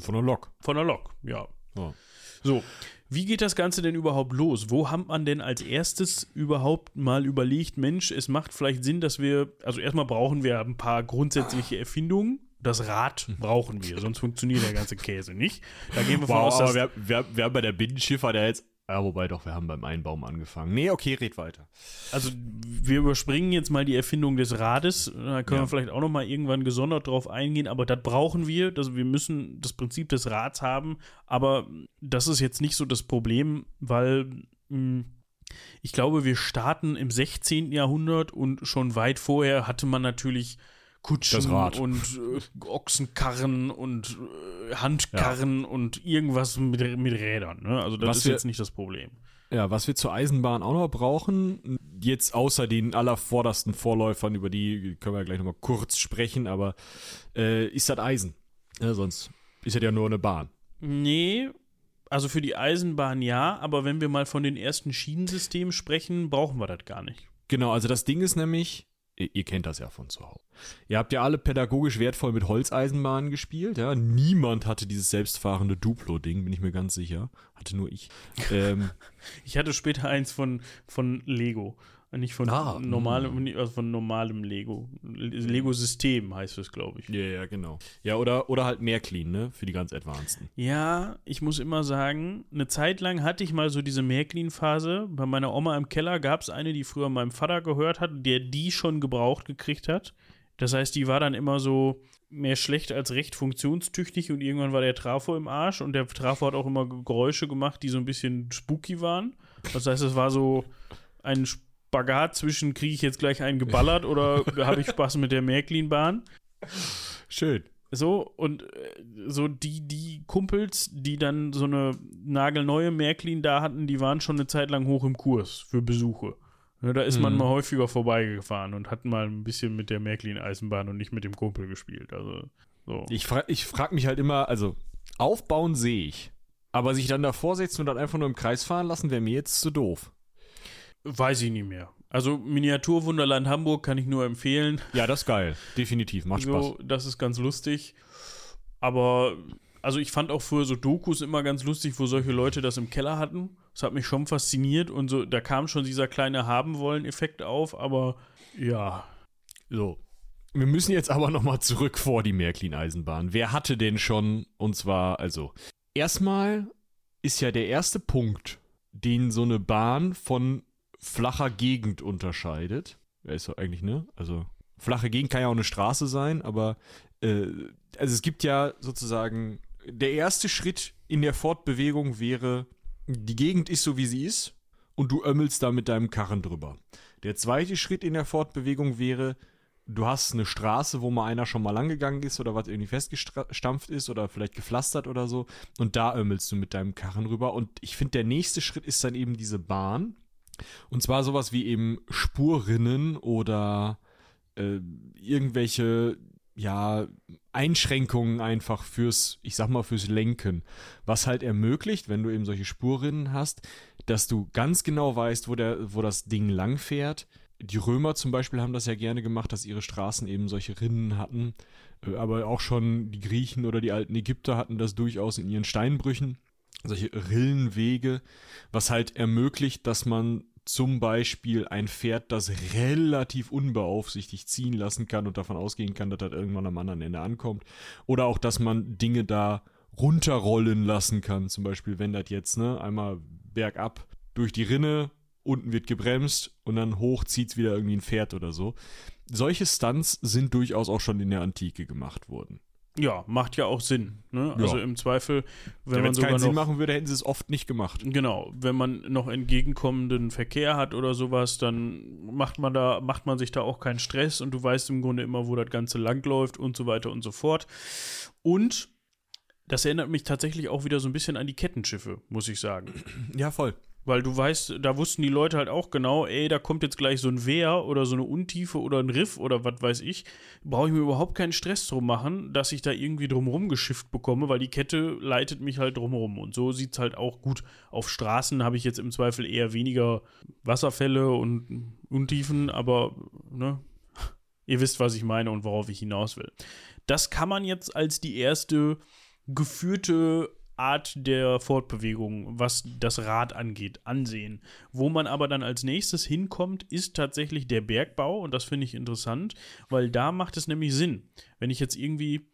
Von der Lok. Von der Lok, ja. ja. So, wie geht das Ganze denn überhaupt los? Wo hat man denn als erstes überhaupt mal überlegt, Mensch, es macht vielleicht Sinn, dass wir, also erstmal brauchen wir ein paar grundsätzliche Erfindungen, das Rad brauchen wir, sonst funktioniert der ganze Käse nicht. Da gehen wir wow, von aus, dass wir, wir, wir haben bei der Binnenschifffahrt ja jetzt ja, wobei doch, wir haben beim Einbaum angefangen. Nee, okay, red weiter. Also, wir überspringen jetzt mal die Erfindung des Rades. Da können ja. wir vielleicht auch noch mal irgendwann gesondert drauf eingehen. Aber das brauchen wir. Also, wir müssen das Prinzip des Rads haben. Aber das ist jetzt nicht so das Problem, weil mh, hm, ich glaube, wir starten im 16. Jahrhundert und schon weit vorher hatte man natürlich Kutschen und äh, Ochsenkarren und äh, Handkarren ja. und irgendwas mit, mit Rädern. Ne? Also das was ist wir, jetzt nicht das Problem. Ja, was wir zur Eisenbahn auch noch brauchen, jetzt außer den allervordersten Vorläufern, über die können wir gleich nochmal kurz sprechen, aber äh, ist das Eisen. Ja, sonst ist das ja nur eine Bahn. Nee, also für die Eisenbahn ja, aber wenn wir mal von den ersten Schienensystemen sprechen, brauchen wir das gar nicht. Genau, also das Ding ist nämlich, ihr, kennt das ja von zu Hause. Ihr habt ja alle pädagogisch wertvoll mit Holzeisenbahnen gespielt, ja. Niemand hatte dieses selbstfahrende Duplo-Ding, bin ich mir ganz sicher. Hatte nur ich. Ähm, *laughs* ich hatte später eins von, von Lego. Nicht von Ah, normalem, also von normalem Lego. Lego-System heißt es, glaube ich. Ja, ja, genau. Ja, oder, oder halt Märklin, ne? Für die ganz Advanceden. Ja, ich muss immer sagen, eine Zeit lang hatte ich mal so diese Märklin-Phase. Bei meiner Oma im Keller gab es eine, die früher meinem Vater gehört hat, der die schon gebraucht gekriegt hat. Das heißt, die war dann immer so mehr schlecht als recht funktionstüchtig und irgendwann war der Trafo im Arsch und der Trafo hat auch immer Geräusche gemacht, die so ein bisschen spooky waren. Das heißt, es war so ein Spagat zwischen, kriege ich jetzt gleich einen geballert oder *laughs* habe ich Spaß mit der Märklin-Bahn? Schön. So, und äh, so die, die Kumpels, die dann so eine nagelneue Märklin da hatten, die waren schon eine Zeit lang hoch im Kurs für Besuche. Ja, da ist man Mhm. mal häufiger vorbeigefahren und hat mal ein bisschen mit der Märklin-Eisenbahn und nicht mit dem Kumpel gespielt. Also, so. Ich, fra ich frage mich halt immer, also aufbauen sehe ich. Aber sich dann davor setzen und dann einfach nur im Kreis fahren lassen, wäre mir jetzt zu doof. Weiß ich nicht mehr. Also, Miniaturwunderland Hamburg kann ich nur empfehlen. Ja, das ist geil. Definitiv. Macht Spaß. So, das ist ganz lustig. Aber, also ich fand auch früher so Dokus immer ganz lustig, wo solche Leute das im Keller hatten. Das hat mich schon fasziniert und so, da kam schon dieser kleine Haben-Wollen-Effekt auf, aber ja. So. Wir müssen jetzt aber nochmal zurück vor die Märklin-Eisenbahn. Wer hatte denn schon, und zwar, also, erstmal ist ja der erste Punkt, den so eine Bahn von flacher Gegend unterscheidet. Ja, ist doch eigentlich, ne? Also, flache Gegend kann ja auch eine Straße sein, aber, äh, also es gibt ja sozusagen, der erste Schritt in der Fortbewegung wäre, die Gegend ist so, wie sie ist, und du ömmelst da mit deinem Karren drüber. Der zweite Schritt in der Fortbewegung wäre, du hast eine Straße, wo mal einer schon mal lang gegangen ist oder was irgendwie festgestampft ist oder vielleicht gepflastert oder so und da ömmelst du mit deinem Karren rüber und ich finde, der nächste Schritt ist dann eben diese Bahn und zwar sowas wie eben Spurrinnen oder äh, irgendwelche ja, Einschränkungen einfach fürs, ich sag mal, fürs Lenken. Was halt ermöglicht, wenn du eben solche Spurrinnen hast, dass du ganz genau weißt, wo, der, wo das Ding lang fährt. Die Römer zum Beispiel haben das ja gerne gemacht, dass ihre Straßen eben solche Rinnen hatten. Äh, Aber auch schon die Griechen oder die alten Ägypter hatten das durchaus in ihren Steinbrüchen. Solche Rillenwege, was halt ermöglicht, dass man zum Beispiel ein Pferd, das relativ unbeaufsichtigt ziehen lassen kann und davon ausgehen kann, dass das irgendwann am anderen Ende ankommt. Oder auch, dass man Dinge da runterrollen lassen kann. Zum Beispiel, wenn das jetzt, ne, einmal bergab durch die Rinne, unten wird gebremst und dann hoch zieht's wieder irgendwie ein Pferd oder so. Solche Stunts sind durchaus auch schon in der Antike gemacht worden. Ja, macht ja auch Sinn. Ne? Also Ja. im Zweifel, wenn Wenn man es sogar keinen Sinn noch machen würde, hätten sie es oft nicht gemacht. Genau, wenn man noch entgegenkommenden Verkehr hat oder sowas, dann macht man da, macht man sich da auch keinen Stress und du weißt im Grunde immer, wo das Ganze langläuft und so weiter und so fort. Und das erinnert mich tatsächlich auch wieder so ein bisschen an die Kettenschiffe, muss ich sagen. Ja, voll. Weil du weißt, da wussten die Leute halt auch genau, ey, da kommt jetzt gleich so ein Wehr oder so eine Untiefe oder ein Riff oder was weiß ich. Brauche ich mir überhaupt keinen Stress drum machen, dass ich da irgendwie drumherum geschifft bekomme, weil die Kette leitet mich halt drumherum. Und so sieht es halt auch gut. Auf Straßen habe ich jetzt im Zweifel eher weniger Wasserfälle und Untiefen, aber ne, *laughs* ihr wisst, was ich meine und worauf ich hinaus will. Das kann man jetzt als die erste geführte Art der Fortbewegung, was das Rad angeht, ansehen. Wo man aber dann als nächstes hinkommt, ist tatsächlich der Bergbau und das finde ich interessant, weil da macht es nämlich Sinn. Wenn ich jetzt irgendwie,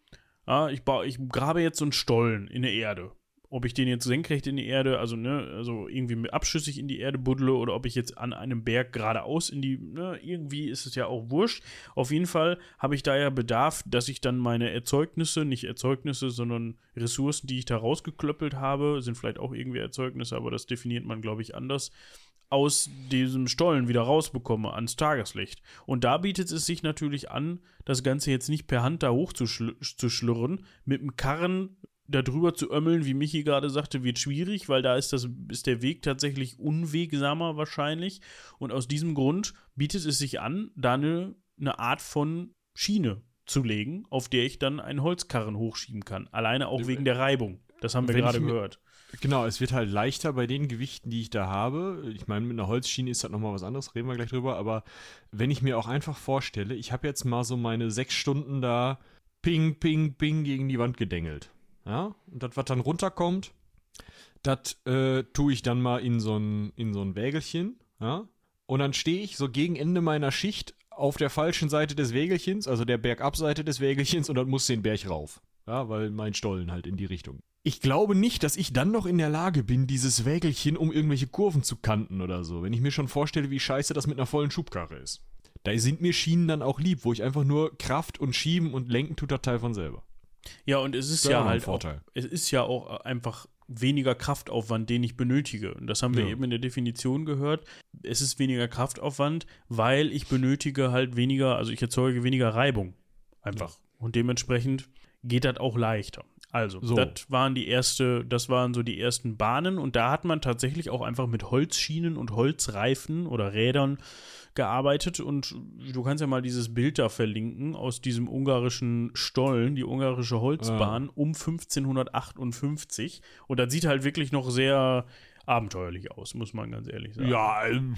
ah, ich, baue, ich grabe jetzt so einen Stollen in der Erde. Ob ich den jetzt senkrecht in die Erde, also ne, also irgendwie abschüssig in die Erde buddle oder ob ich jetzt an einem Berg geradeaus in die, ne, irgendwie ist es ja auch wurscht. Auf jeden Fall habe ich da ja Bedarf, dass ich dann meine Erzeugnisse, nicht Erzeugnisse, sondern Ressourcen, die ich da rausgeklöppelt habe, sind vielleicht auch irgendwie Erzeugnisse, aber das definiert man, glaube ich, anders, aus diesem Stollen wieder rausbekomme ans Tageslicht. Und da bietet es sich natürlich an, das Ganze jetzt nicht per Hand da hochzuschlürren, mit dem Karren da drüber zu ömmeln, wie Michi gerade sagte, wird schwierig, weil da ist, das, ist der Weg tatsächlich unwegsamer wahrscheinlich. Und aus diesem Grund bietet es sich an, da eine, eine Art von Schiene zu legen, auf der ich dann einen Holzkarren hochschieben kann. Alleine auch wegen der Reibung. Das haben wir gerade gehört. Genau, es wird halt leichter bei den Gewichten, die ich da habe. Ich meine, mit einer Holzschiene ist das nochmal was anderes, reden wir gleich drüber. Aber wenn ich mir auch einfach vorstelle, ich habe jetzt mal so meine sechs Stunden da ping, ping, ping gegen die Wand gedengelt. Ja, und das, was dann runterkommt, das äh, tue ich dann mal in so ein, in so Wägelchen. Ja, und dann stehe ich so gegen Ende meiner Schicht auf der falschen Seite des Wägelchens, also der Bergabseite des Wägelchens und dann muss den Berg rauf. Ja, weil mein Stollen halt in die Richtung. Ich glaube nicht, dass ich dann noch in der Lage bin, dieses Wägelchen um irgendwelche Kurven zu kanten oder so, wenn ich mir schon vorstelle, wie scheiße das mit einer vollen Schubkarre ist. Da sind mir Schienen dann auch lieb, wo ich einfach nur Kraft und Schieben und Lenken tut das Teil von selber. Ja, und es ist ja halt auch, es ist ja auch einfach weniger Kraftaufwand, den ich benötige. Und das haben wir Ja. eben in der Definition gehört. Es ist weniger Kraftaufwand, weil ich benötige halt weniger, also ich erzeuge weniger Reibung. Einfach. Und dementsprechend geht das auch leichter. Also, So. das waren die erste, das waren so die ersten Bahnen und da hat man tatsächlich auch einfach mit Holzschienen und Holzreifen oder Rädern gearbeitet und du kannst ja mal dieses Bild da verlinken aus diesem ungarischen Stollen, die ungarische Holzbahn um 1558 und das sieht halt wirklich noch sehr abenteuerlich aus, muss man ganz ehrlich sagen. Ja, ähm,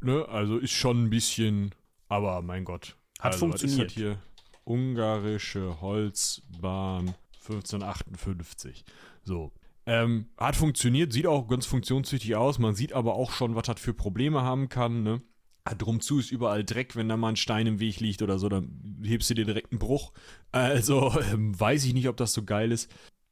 ne, also ist schon ein bisschen, aber mein Gott. Hat also, funktioniert. Das hier ungarische Holzbahn 1558. So. Ähm, hat funktioniert, sieht auch ganz funktionstüchtig aus. Man sieht aber auch schon, was das für Probleme haben kann, ne? Ah, Drum zu ist überall Dreck, wenn da mal ein Stein im Weg liegt oder so, dann hebst du dir direkt einen Bruch. Also ähm, weiß ich nicht, ob das so geil ist.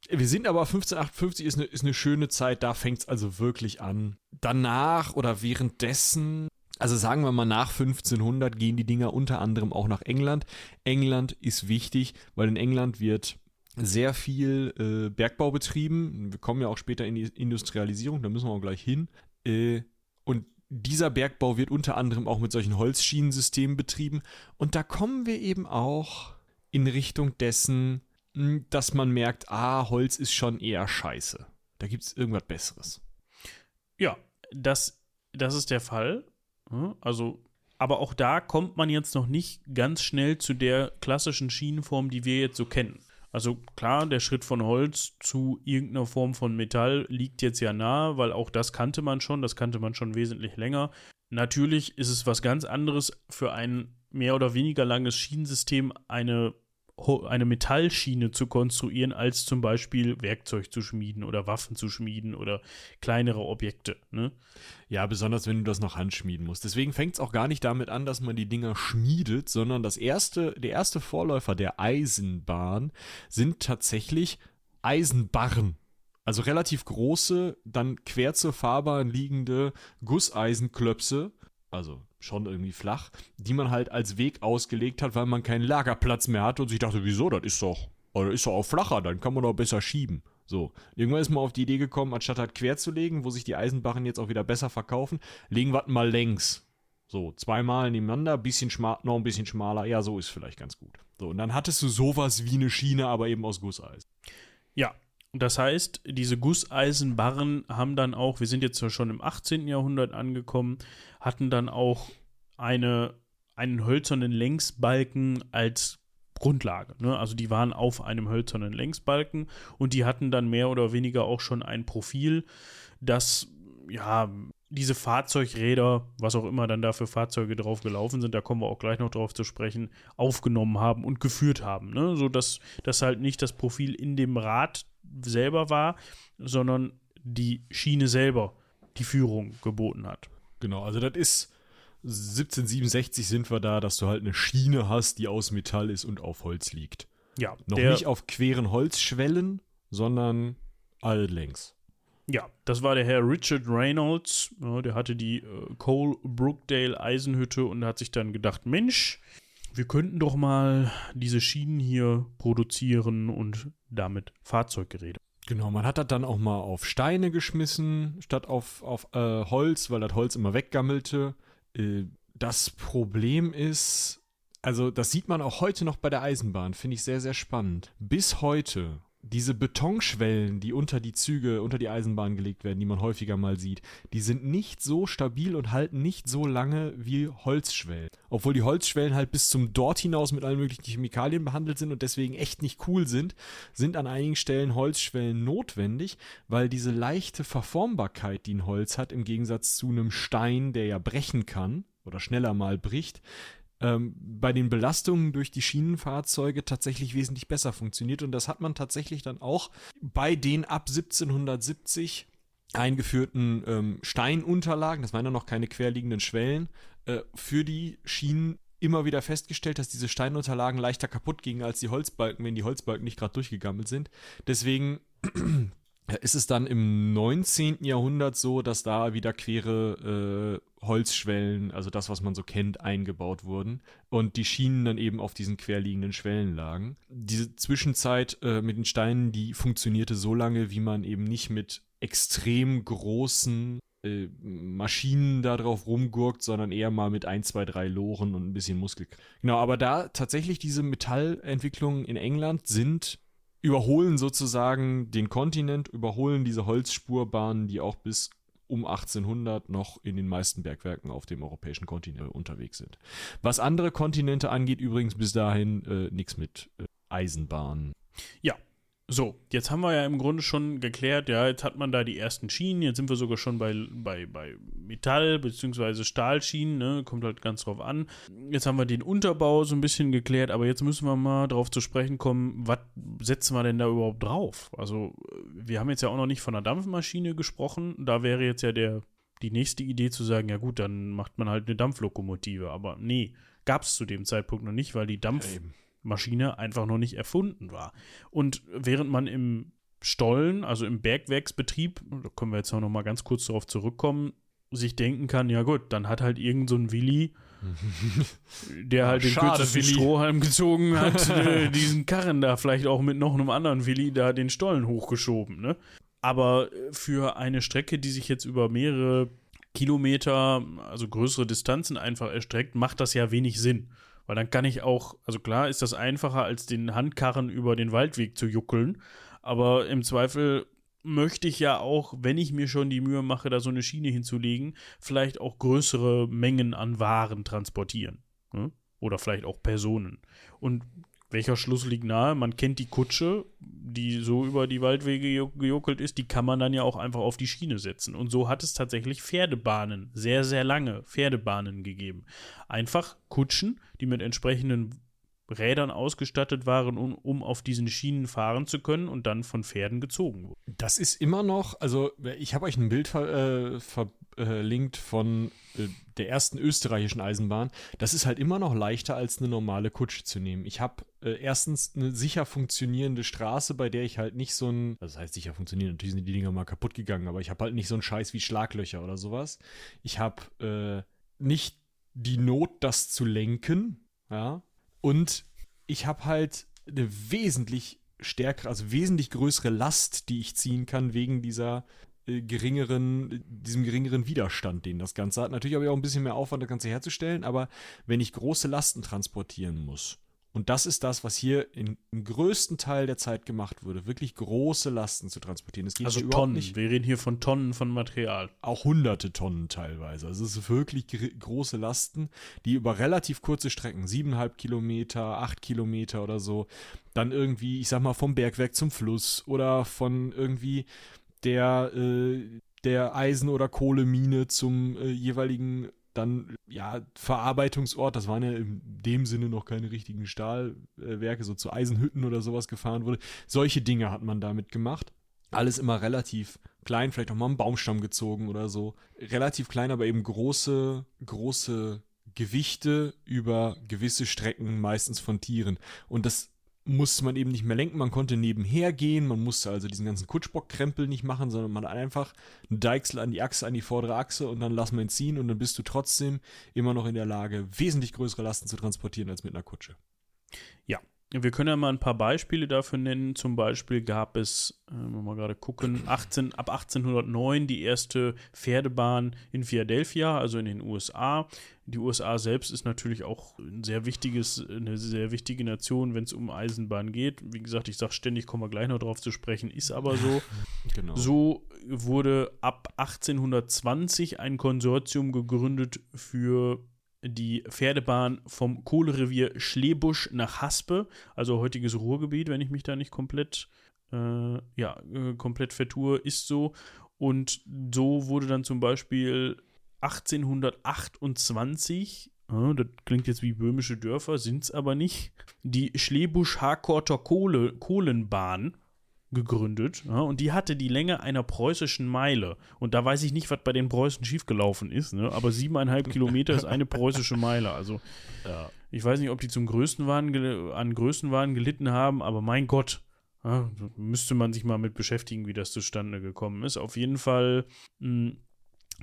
Wir sind aber 1558 ist eine, ist eine schöne Zeit, da fängt es also wirklich an. Danach oder währenddessen, also sagen wir mal nach 1500 gehen die Dinger unter anderem auch nach England. England ist wichtig, weil in England wird sehr viel äh, Bergbau betrieben. Wir kommen ja auch später in die Industrialisierung, da müssen wir auch gleich hin. Äh, und dieser Bergbau wird unter anderem auch mit solchen Holzschienensystemen betrieben. Und da kommen wir eben auch in Richtung dessen, mh, dass man merkt, ah, Holz ist schon eher scheiße. Da gibt es irgendwas Besseres. Ja, das, das ist der Fall. Also, aber auch da kommt man jetzt noch nicht ganz schnell zu der klassischen Schienenform, die wir jetzt so kennen. Also klar, der Schritt von Holz zu irgendeiner Form von Metall liegt jetzt ja nahe, weil auch das kannte man schon, das kannte man schon wesentlich länger. Natürlich ist es was ganz anderes für ein mehr oder weniger langes Schienensystem eine, eine Metallschiene zu konstruieren, als zum Beispiel Werkzeug zu schmieden oder Waffen zu schmieden oder kleinere Objekte. Ne? Ja, besonders wenn du das noch handschmieden musst. Deswegen fängt es auch gar nicht damit an, dass man die Dinger schmiedet, sondern das erste, der erste Vorläufer der Eisenbahn sind tatsächlich Eisenbarren. Also relativ große, dann quer zur Fahrbahn liegende Gusseisenklöpse, also schon irgendwie flach, die man halt als Weg ausgelegt hat, weil man keinen Lagerplatz mehr hatte und sich dachte, wieso, das ist doch, oder ist doch auch flacher, dann kann man doch besser schieben. So, irgendwann ist man auf die Idee gekommen, anstatt halt quer zu legen, wo sich die Eisenbarren jetzt auch wieder besser verkaufen, legen wir mal längs. So, zweimal nebeneinander, bisschen schmal, noch ein bisschen schmaler, ja, so ist vielleicht ganz gut. So, und dann hattest du sowas wie eine Schiene, aber eben aus Gusseisen. Ja, das heißt, diese Gusseisenbarren haben dann auch, wir sind jetzt schon im 18. Jahrhundert angekommen, hatten dann auch eine, einen hölzernen Längsbalken als Grundlage. Ne? Also die waren auf einem hölzernen Längsbalken und die hatten dann mehr oder weniger auch schon ein Profil, das ja diese Fahrzeugräder, was auch immer dann da für Fahrzeuge drauf gelaufen sind, da kommen wir auch gleich noch drauf zu sprechen, aufgenommen haben und geführt haben. Ne? So dass das halt nicht das Profil in dem Rad selber war, sondern die Schiene selber die Führung geboten hat. Genau, also das ist 1767 sind wir da, dass du halt eine Schiene hast, die aus Metall ist und auf Holz liegt. Ja, Noch nicht auf queren Holzschwellen, sondern alllängs. ja, das war der Herr Richard Reynolds. Ja, der hatte die äh, Cole Brookdale Eisenhütte und hat sich dann gedacht, Mensch, wir könnten doch mal diese Schienen hier produzieren und damit Fahrzeuggeräte. Genau, man hat das dann auch mal auf Steine geschmissen, statt auf, auf äh, Holz, weil das Holz immer weggammelte. Äh, das Problem ist, also das sieht man auch heute noch bei der Eisenbahn, finde ich sehr, sehr spannend. Bis heute, diese Betonschwellen, die unter die Züge, unter die Eisenbahn gelegt werden, die man häufiger mal sieht, die sind nicht so stabil und halten nicht so lange wie Holzschwellen. Obwohl die Holzschwellen halt bis zum Dort hinaus mit allen möglichen Chemikalien behandelt sind und deswegen echt nicht cool sind, sind an einigen Stellen Holzschwellen notwendig, weil diese leichte Verformbarkeit, die ein Holz hat, im Gegensatz zu einem Stein, der ja brechen kann oder schneller mal bricht, ähm, bei den Belastungen durch die Schienenfahrzeuge tatsächlich wesentlich besser funktioniert. Und das hat man tatsächlich dann auch bei den ab 1770 eingeführten ähm, Steinunterlagen, das waren ja noch keine querliegenden Schwellen, äh, für die Schienen immer wieder festgestellt, dass diese Steinunterlagen leichter kaputt gingen als die Holzbalken, wenn die Holzbalken nicht gerade durchgegammelt sind. Deswegen ist es dann im 19. Jahrhundert so, dass da wieder quere äh, Holzschwellen, also das, was man so kennt, eingebaut wurden und die Schienen dann eben auf diesen querliegenden Schwellen lagen. Diese Zwischenzeit äh, mit den Steinen, die funktionierte so lange, wie man eben nicht mit extrem großen äh, Maschinen da drauf rumgurkt, sondern eher mal mit ein, zwei, drei Loren und ein bisschen Muskelkraft. Genau, aber da tatsächlich diese Metallentwicklungen in England sind überholen sozusagen den Kontinent, überholen diese Holzspurbahnen, die auch bis um 1800 noch in den meisten Bergwerken auf dem europäischen Kontinent unterwegs sind. Was andere Kontinente angeht, übrigens bis dahin äh, nichts mit äh, Eisenbahn. Ja, so, jetzt haben wir ja im Grunde schon geklärt, ja, jetzt hat man da die ersten Schienen, jetzt sind wir sogar schon bei, bei, bei Metall- bzw. Stahlschienen, ne, kommt halt ganz drauf an. Jetzt haben wir den Unterbau so ein bisschen geklärt, aber jetzt müssen wir mal drauf zu sprechen kommen, was setzen wir denn da überhaupt drauf? Also, wir haben jetzt ja auch noch nicht von einer Dampfmaschine gesprochen, da wäre jetzt ja der, die nächste Idee zu sagen, ja gut, dann macht man halt eine Dampflokomotive, aber nee, gab es zu dem Zeitpunkt noch nicht, weil die Dampf... Ja, Maschine einfach noch nicht erfunden war. Und während man im Stollen, also im Bergwerksbetrieb, da können wir jetzt auch noch mal ganz kurz darauf zurückkommen, sich denken kann, ja gut, dann hat halt irgend so ein Willi, *laughs* der halt den Schade, kürzesten Willi. Strohhalm gezogen hat, *laughs* äh, diesen Karren da vielleicht auch mit noch einem anderen Willi da den Stollen hochgeschoben, ne? Aber für eine Strecke, die sich jetzt über mehrere Kilometer, also größere Distanzen einfach erstreckt, macht das ja wenig Sinn. Weil dann kann ich auch, also klar ist das einfacher, als den Handkarren über den Waldweg zu juckeln. Aber im Zweifel möchte ich ja auch, wenn ich mir schon die Mühe mache, da so eine Schiene hinzulegen, vielleicht auch größere Mengen an Waren transportieren. Ne? Oder vielleicht auch Personen. Und welcher Schluss liegt nahe? Man kennt die Kutsche, die so über die Waldwege gejuckelt ist, die kann man dann ja auch einfach auf die Schiene setzen. Und so hat es tatsächlich Pferdebahnen, sehr, sehr lange Pferdebahnen gegeben. Einfach Kutschen, die mit entsprechenden Rädern ausgestattet waren, um, um auf diesen Schienen fahren zu können und dann von Pferden gezogen wurden. Das ist immer noch, also ich habe euch ein Bild ver, äh, verlinkt von äh, der ersten österreichischen Eisenbahn. Das ist halt immer noch leichter als eine normale Kutsche zu nehmen. Ich habe äh, erstens eine sicher funktionierende Straße, bei der ich halt nicht so ein, das heißt sicher funktionieren, natürlich sind die Dinger mal kaputt gegangen, aber ich habe halt nicht so einen Scheiß wie Schlaglöcher oder sowas. Ich habe äh, nicht die Not, das zu lenken, ja, und ich habe halt eine wesentlich stärkere, also wesentlich größere Last, die ich ziehen kann wegen dieser äh, geringeren, diesem geringeren Widerstand, den das Ganze hat. Natürlich habe ich auch ein bisschen mehr Aufwand, das Ganze herzustellen, aber wenn ich große Lasten transportieren muss, und das ist das, was hier in, im größten Teil der Zeit gemacht wurde, wirklich große Lasten zu transportieren. Es geht also Tonnen. Nicht, wir reden hier von Tonnen von Material. Auch hunderte Tonnen teilweise. Also es ist wirklich große Lasten, die über relativ kurze Strecken, siebeneinhalb Kilometer, acht Kilometer oder so, dann irgendwie, ich sag mal, vom Bergwerk zum Fluss oder von irgendwie der, äh, der Eisen- oder Kohlemine zum äh, jeweiligen dann, ja, Verarbeitungsort, das waren ja in dem Sinne noch keine richtigen Stahlwerke, so zu Eisenhütten oder sowas gefahren wurde. Solche Dinge hat man damit gemacht. Alles immer relativ klein, vielleicht auch mal einen Baumstamm gezogen oder so. Relativ klein, aber eben große, große Gewichte über gewisse Strecken, meistens von Tieren. Und das musste man eben nicht mehr lenken, man konnte nebenher gehen, man musste also diesen ganzen Kutschbockkrempel nicht machen, sondern man hat einfach einen Deichsel an die Achse, an die vordere Achse und dann lass man ihn ziehen und dann bist du trotzdem immer noch in der Lage, wesentlich größere Lasten zu transportieren als mit einer Kutsche. Ja, wir können ja mal ein paar Beispiele dafür nennen. Zum Beispiel gab es, äh, mal gerade gucken, 18, ab 1809 die erste Pferdebahn in Philadelphia, also in den USA. Die USA selbst ist natürlich auch ein sehr wichtiges, eine sehr wichtige Nation, wenn es um Eisenbahn geht. Wie gesagt, ich sage ständig, kommen wir gleich noch drauf zu sprechen, ist aber so. *laughs* Genau. So wurde ab 1820 ein Konsortium gegründet für die Pferdebahn vom Kohlerevier Schlebusch nach Haspe, also heutiges Ruhrgebiet, wenn ich mich da nicht komplett, äh, ja, äh, komplett vertue, ist so. Und so wurde dann zum Beispiel 1828, äh, das klingt jetzt wie böhmische Dörfer, sind es aber nicht, die Schlebusch-Harkorter Kohle, Kohlenbahn gegründet ja, und die hatte die Länge einer preußischen Meile. Und da weiß ich nicht, was bei den Preußen schiefgelaufen ist, ne? aber siebeneinhalb Kilometer ist eine preußische Meile. Also Ja. ich weiß nicht, ob die zum Größenwahn gel- an Größenwahn gelitten haben, aber mein Gott, ja, müsste man sich mal mit beschäftigen, wie das zustande gekommen ist. Auf jeden Fall mh,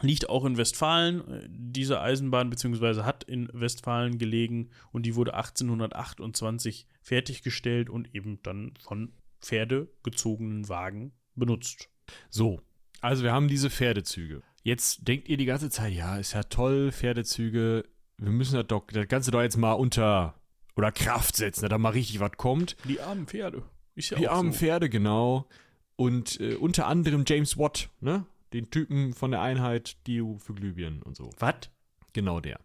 liegt auch in Westfalen äh, diese Eisenbahn, beziehungsweise hat in Westfalen gelegen und die wurde 1828 fertiggestellt und eben dann von pferdegezogenen Wagen benutzt. So, also wir haben diese Pferdezüge. Jetzt denkt ihr die ganze Zeit, ja, ist ja toll, Pferdezüge. Wir müssen das, doch, das Ganze doch jetzt mal unter oder Kraft setzen, dass da mal richtig was kommt. Die armen Pferde. Ist ja Die armen so. Pferde, genau. Und äh, unter anderem James Watt, ne? Den Typen von der Einheit DU für Glühbirnen und so. Was? Genau der.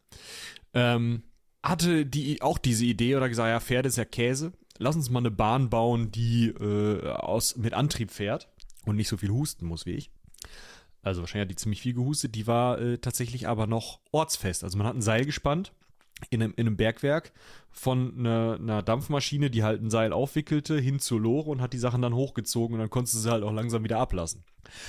Ähm, hatte die auch diese Idee oder gesagt, ja, Pferde ist ja Käse. Lass uns mal eine Bahn bauen, die äh, aus, mit Antrieb fährt und nicht so viel husten muss wie ich. Also wahrscheinlich hat die ziemlich viel gehustet. Die war äh, tatsächlich aber noch ortsfest. Also man hat ein Seil gespannt in einem, in einem Bergwerk von einer, einer Dampfmaschine, die halt ein Seil aufwickelte, hin zur Lore und hat die Sachen dann hochgezogen und dann konntest du sie halt auch langsam wieder ablassen.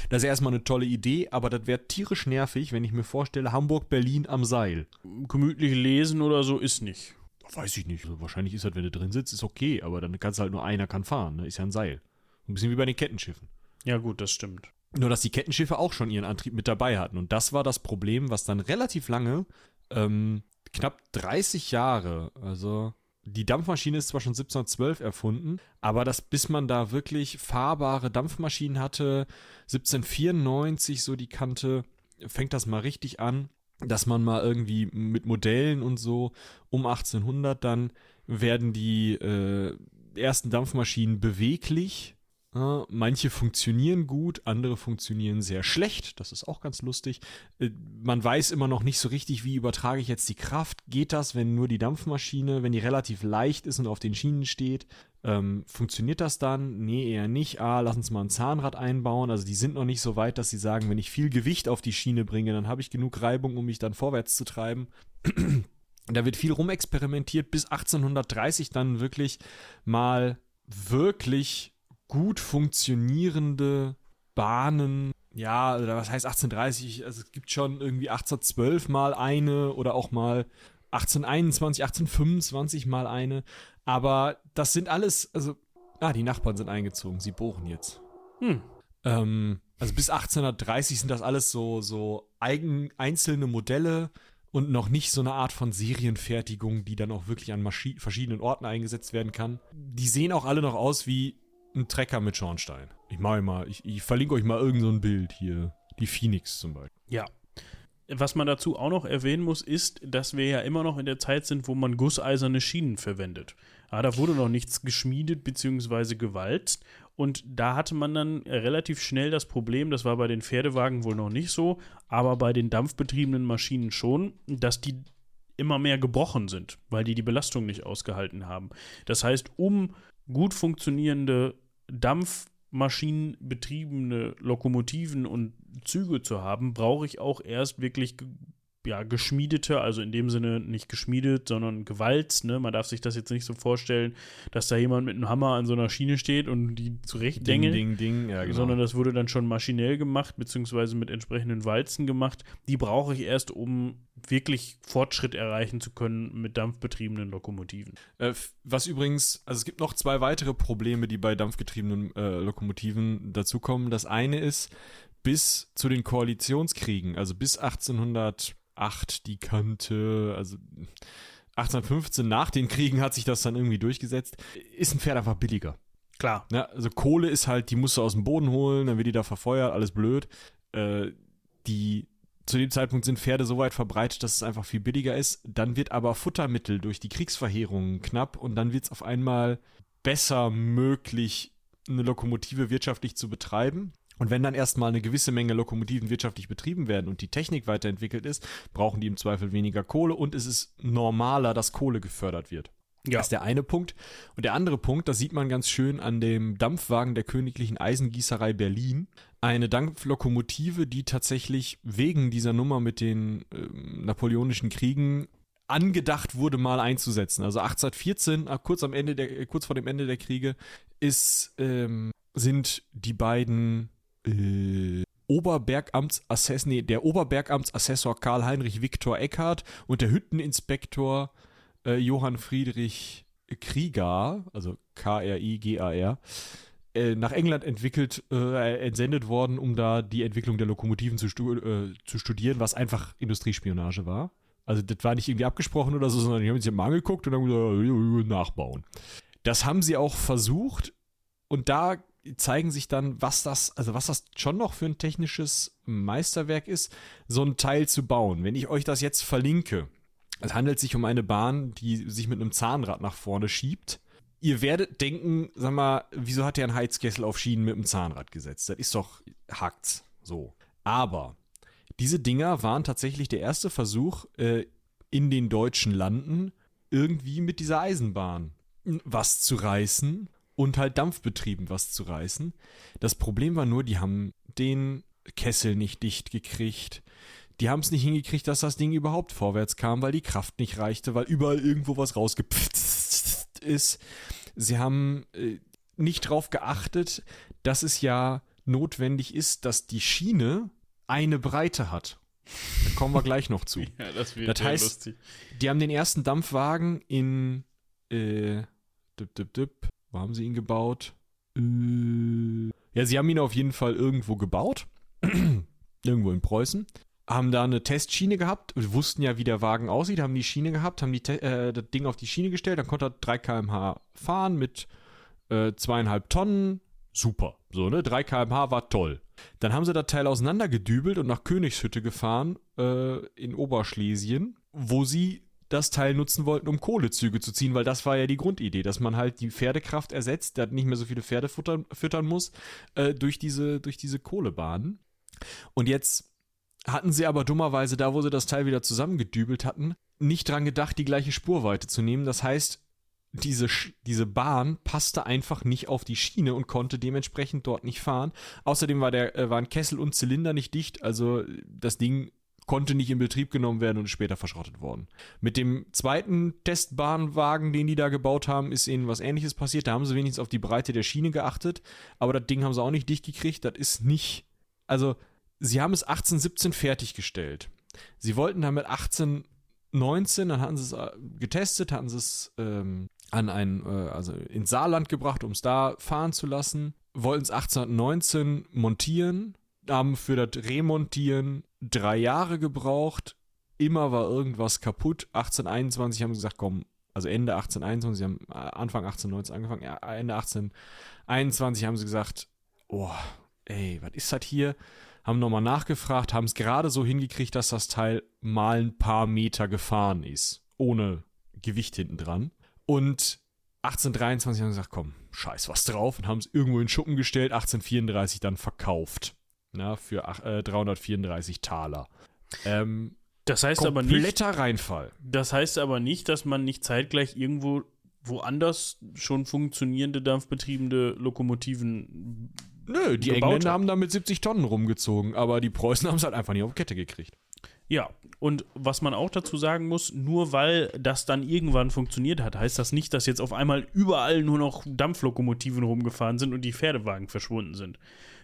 Das ist erstmal eine tolle Idee, aber das wäre tierisch nervig, wenn ich mir vorstelle, Hamburg, Berlin am Seil. Gemütlich lesen oder so ist nicht. Weiß ich nicht. Also wahrscheinlich ist das, wenn du drin sitzt, ist okay, aber dann kannst du halt nur einer kann fahren, ne? Ist ja ein Seil. Ein bisschen wie bei den Kettenschiffen. Ja, gut, das stimmt. Nur, dass die Kettenschiffe auch schon ihren Antrieb mit dabei hatten. Und das war das Problem, was dann relativ lange, ähm, knapp 30 Jahre, also die Dampfmaschine ist zwar schon 1712 erfunden, aber das, bis man da wirklich fahrbare Dampfmaschinen hatte, 1794 so die Kante, fängt das mal richtig an, dass man mal irgendwie mit Modellen und so um 1800 dann werden die äh, ersten Dampfmaschinen beweglich. Manche funktionieren gut, andere funktionieren sehr schlecht. Das ist auch ganz lustig. Äh, Man weiß immer noch nicht so richtig, wie übertrage ich jetzt die Kraft. Geht das, wenn nur die Dampfmaschine, wenn die relativ leicht ist und auf den Schienen steht? Ähm, funktioniert das dann? Nee, eher nicht. Ah, lass uns mal ein Zahnrad einbauen. Also die sind noch nicht so weit, dass sie sagen, wenn ich viel Gewicht auf die Schiene bringe, dann habe ich genug Reibung, um mich dann vorwärts zu treiben. da wird viel rumexperimentiert, bis 1830 dann wirklich mal wirklich gut funktionierende Bahnen. Ja, oder was heißt 1830? Also es gibt schon irgendwie 1812 mal eine oder auch mal 1821, 1825 mal eine. Aber das sind alles, also, ah, die Nachbarn sind eingezogen, sie bohren jetzt. Hm. Ähm, also bis 1830 sind das alles so, so eigen, einzelne Modelle und noch nicht so eine Art von Serienfertigung, die dann auch wirklich an Maschi verschiedenen Orten eingesetzt werden kann. Die sehen auch alle noch aus wie ein Trecker mit Schornstein. Ich mache mal, ich, ich verlinke euch mal irgend so Bild hier. Die Phoenix zum Beispiel. Ja. Was man dazu auch noch erwähnen muss, ist, dass wir ja immer noch in der Zeit sind, wo man gusseiserne Schienen verwendet. Ja, da wurde noch nichts geschmiedet bzw. gewalzt. Und da hatte man dann relativ schnell das Problem, das war bei den Pferdewagen wohl noch nicht so, aber bei den dampfbetriebenen Maschinen schon, dass die immer mehr gebrochen sind, weil die die Belastung nicht ausgehalten haben. Das heißt, um gut funktionierende dampfmaschinenbetriebene Lokomotiven und Züge zu haben, brauche ich auch erst wirklich ja, geschmiedete, also in dem Sinne nicht geschmiedet, sondern gewalzt. Ne? Man darf sich das jetzt nicht so vorstellen, dass da jemand mit einem Hammer an so einer Schiene steht und die zurechtdengelt. Ding, Ding, ja, genau. Sondern das wurde dann schon maschinell gemacht, beziehungsweise mit entsprechenden Walzen gemacht. Die brauche ich erst, um wirklich Fortschritt erreichen zu können mit dampfbetriebenen Lokomotiven. Äh, was übrigens, also es gibt noch zwei weitere Probleme, die bei dampfgetriebenen äh, Lokomotiven dazukommen. Das eine ist, bis zu den Koalitionskriegen, also bis 1808 die Kante, also 1815 nach den Kriegen hat sich das dann irgendwie durchgesetzt, ist ein Pferd einfach billiger. Klar. Ja, also Kohle ist halt, die musst du aus dem Boden holen, dann wird die da verfeuert, alles blöd. Äh, die zu dem Zeitpunkt sind Pferde so weit verbreitet, dass es einfach viel billiger ist. Dann wird aber Futtermittel durch die Kriegsverheerungen knapp und dann wird es auf einmal besser möglich, eine Lokomotive wirtschaftlich zu betreiben. Und wenn dann erstmal eine gewisse Menge Lokomotiven wirtschaftlich betrieben werden und die Technik weiterentwickelt ist, brauchen die im Zweifel weniger Kohle und es ist normaler, dass Kohle gefördert wird. Ja. Das ist der eine Punkt. Und der andere Punkt, das sieht man ganz schön an dem Dampfwagen der Königlichen Eisengießerei Berlin. Eine Dampflokomotive, die tatsächlich wegen dieser Nummer mit den ähm, napoleonischen Kriegen angedacht wurde, mal einzusetzen. Also 1814, äh, kurz am Ende der, äh, kurz vor dem Ende der Kriege, ist ähm, sind die beiden äh, Oberbergamtsassess, nee, der Oberbergamtsassessor Karl-Heinrich Viktor Eckhardt und der Hütteninspektor äh, Johann Friedrich Krieger, also K-R-I-G-A-R, äh, nach England entwickelt, äh, entsendet worden, um da die Entwicklung der Lokomotiven zu, stu äh, zu studieren, was einfach Industriespionage war. Also das war nicht irgendwie abgesprochen oder so, sondern die haben sich mal angeguckt und dann gesagt, nachbauen. Das haben sie auch versucht und da zeigen sich dann, was das, also was das schon noch für ein technisches Meisterwerk ist, so ein Teil zu bauen. Wenn ich euch das jetzt verlinke, es handelt sich um eine Bahn, die sich mit einem Zahnrad nach vorne schiebt. Ihr werdet denken, sag mal, wieso hat der einen Heizkessel auf Schienen mit einem Zahnrad gesetzt? Das ist doch hackt's so. Aber diese Dinger waren tatsächlich der erste Versuch äh, in den deutschen Landen, irgendwie mit dieser Eisenbahn was zu reißen und halt Dampfbetrieben was zu reißen. Das Problem war nur, die haben den Kessel nicht dicht gekriegt. Die haben es nicht hingekriegt, dass das Ding überhaupt vorwärts kam, weil die Kraft nicht reichte, weil überall irgendwo was rausgepfft ist. Sie haben äh, nicht darauf geachtet, dass es ja notwendig ist, dass die Schiene eine Breite hat. Da kommen wir gleich noch zu. *laughs* Ja, das wird Das heißt, lustig. Die haben den ersten Dampfwagen in äh, dip, dip, dip, wo haben sie ihn gebaut? Äh, ja, sie haben ihn auf jeden Fall irgendwo gebaut. *clears throat* irgendwo in Preußen. Haben da eine Testschiene gehabt, wussten ja, wie der Wagen aussieht, haben die Schiene gehabt, haben die, äh, das Ding auf die Schiene gestellt, dann konnte er 3 km/h fahren mit äh, zweieinhalb Tonnen. Super. So, ne? 3 km/h war toll. Dann haben sie das Teil auseinandergedübelt und nach Königshütte gefahren, äh, in Oberschlesien, wo sie das Teil nutzen wollten, um Kohlezüge zu ziehen, weil das war ja die Grundidee, dass man halt die Pferdekraft ersetzt, der nicht mehr so viele Pferde futtern, füttern muss, äh, durch, diese, durch diese Kohlebahnen. Und jetzt hatten sie aber dummerweise da, wo sie das Teil wieder zusammengedübelt hatten, nicht dran gedacht, die gleiche Spurweite zu nehmen. Das heißt, diese, diese Bahn passte einfach nicht auf die Schiene und konnte dementsprechend dort nicht fahren. Außerdem war der, äh, waren Kessel und Zylinder nicht dicht, also das Ding konnte nicht in Betrieb genommen werden und ist später verschrottet worden. Mit dem zweiten Testbahnwagen, den die da gebaut haben, ist ihnen was ähnliches passiert. Da haben sie wenigstens auf die Breite der Schiene geachtet, aber das Ding haben sie auch nicht dicht gekriegt. Das ist nicht. Also, sie haben es 1817 fertiggestellt. Sie wollten damit 1819, dann hatten sie es äh, getestet, hatten sie es ähm, an ein, äh, also ins Saarland gebracht, um es da fahren zu lassen. Wollten es 1819 montieren, haben für das Remontieren drei Jahre gebraucht. Immer war irgendwas kaputt. 1821 haben sie gesagt, komm, also Ende 1821, sie haben äh, Anfang 1819 angefangen, Ende 1821 haben sie gesagt, oh, ey, was ist das hier? Haben nochmal nachgefragt, haben es gerade so hingekriegt, dass das Teil mal ein paar Meter gefahren ist. Ohne Gewicht hinten dran. Und 1823 haben sie gesagt, komm, scheiß was drauf und haben es irgendwo in Schuppen gestellt, 1834 dann verkauft. Na, für äh, 334 Taler. Ähm, Das heißt aber nicht, kompletter Reinfall. das heißt aber nicht, dass man nicht zeitgleich irgendwo woanders schon funktionierende dampfbetriebene Lokomotiven Nö, die Engländer hat. haben da mit 70 Tonnen rumgezogen, aber die Preußen *laughs* haben es halt einfach nicht auf Kette gekriegt. Ja, und was man auch dazu sagen muss, nur weil das dann irgendwann funktioniert hat, heißt das nicht, dass jetzt auf einmal überall nur noch Dampflokomotiven rumgefahren sind und die Pferdewagen verschwunden sind.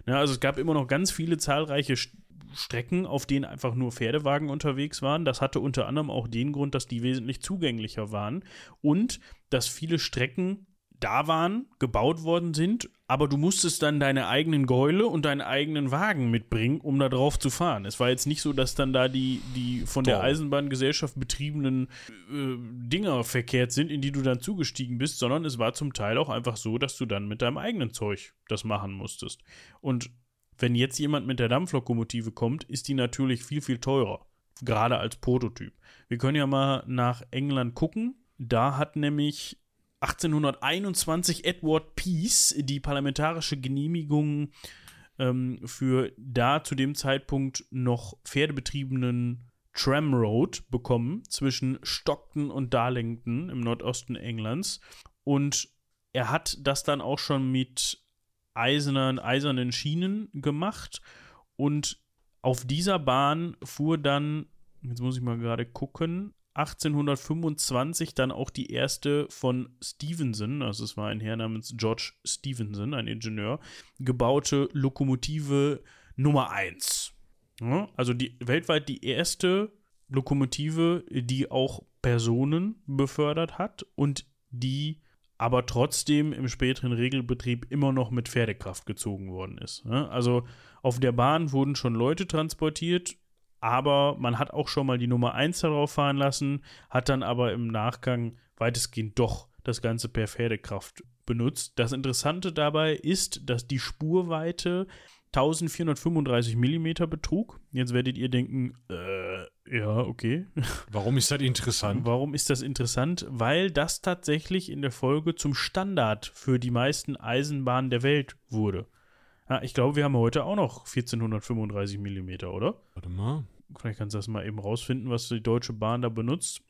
Ja, also es gab immer noch ganz viele zahlreiche St- Strecken, auf denen einfach nur Pferdewagen unterwegs waren. Das hatte unter anderem auch den Grund, dass die wesentlich zugänglicher waren und dass viele Strecken da waren, gebaut worden sind, aber du musstest dann deine eigenen Gäule und deinen eigenen Wagen mitbringen, um da drauf zu fahren. Es war jetzt nicht so, dass dann da die, die von der Doch. Eisenbahngesellschaft betriebenen äh, Dinger verkehrt sind, in die du dann zugestiegen bist, sondern es war zum Teil auch einfach so, dass du dann mit deinem eigenen Zeug das machen musstest. Und wenn jetzt jemand mit der Dampflokomotive kommt, ist die natürlich viel, viel teurer. Gerade als Prototyp. Wir können ja mal nach England gucken. Da hat nämlich 1821 Edward Peace die parlamentarische Genehmigung ähm, für da zu dem Zeitpunkt noch pferdebetriebenen Tramroad bekommen zwischen Stockton und Darlington im Nordosten Englands. Und er hat das dann auch schon mit eisernen, eisernen Schienen gemacht. Und auf dieser Bahn fuhr dann, jetzt muss ich mal gerade gucken, 1825 dann auch die erste von Stevenson, also es war ein Herr namens George Stevenson, ein Ingenieur, gebaute Lokomotive Nummer 1. Ja, also die weltweit die erste Lokomotive, die auch Personen befördert hat und die aber trotzdem im späteren Regelbetrieb immer noch mit Pferdekraft gezogen worden ist. Also auf der Bahn wurden schon Leute transportiert, aber man hat auch schon mal die Nummer 1 darauf fahren lassen, hat dann aber im Nachgang weitestgehend doch das Ganze per Pferdekraft benutzt. Das Interessante dabei ist, dass die Spurweite 1435 mm betrug. Jetzt werdet ihr denken, äh, ja, okay. *laughs* Warum ist das interessant? Warum ist das interessant? Weil das tatsächlich in der Folge zum Standard für die meisten Eisenbahnen der Welt wurde. Ja, ich glaube, wir haben heute auch noch 1435 mm, oder? Warte mal. Vielleicht kannst du das mal eben rausfinden, was die Deutsche Bahn da benutzt.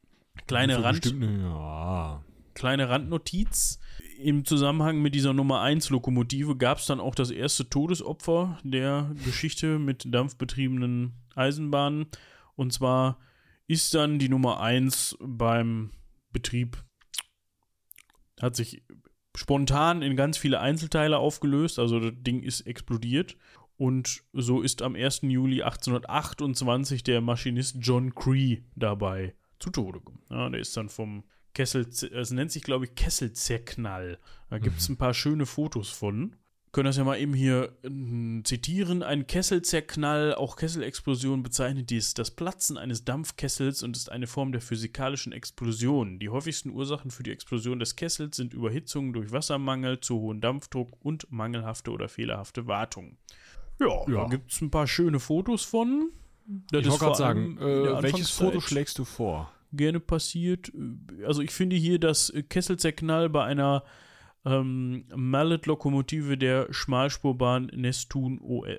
Kleine, Rand, Bestimmt, ja. kleine Randnotiz. Im Zusammenhang mit dieser Nummer 1 Lokomotive gab es dann auch das erste Todesopfer der Geschichte mit dampfbetriebenen Eisenbahnen. Und zwar ist dann die Nummer 1 beim Betrieb, hat sich spontan in ganz viele Einzelteile aufgelöst, also das Ding ist explodiert. Und so ist am 1. Juli 1828 der Maschinist John Cree dabei zu Tode gekommen. Ja, der ist dann vom Kessel, es nennt sich glaube ich Kesselzerknall. Da gibt es ein paar schöne Fotos von. Können das ja mal eben hier äh, zitieren. Ein Kesselzerknall, auch Kesselexplosion, bezeichnet dies das Platzen eines Dampfkessels und ist eine Form der physikalischen Explosion. Die häufigsten Ursachen für die Explosion des Kessels sind Überhitzung durch Wassermangel, zu hohen Dampfdruck und mangelhafte oder fehlerhafte Wartung. Ja, Ja. da gibt es ein paar schöne Fotos von. Das Ich wollte gerade sagen, äh, welches Foto schlägst du vor? gerne passiert. Also ich finde hier das Kesselzerknall bei einer ähm, Mallet-Lokomotive der Schmalspurbahn Nestun, O- äh,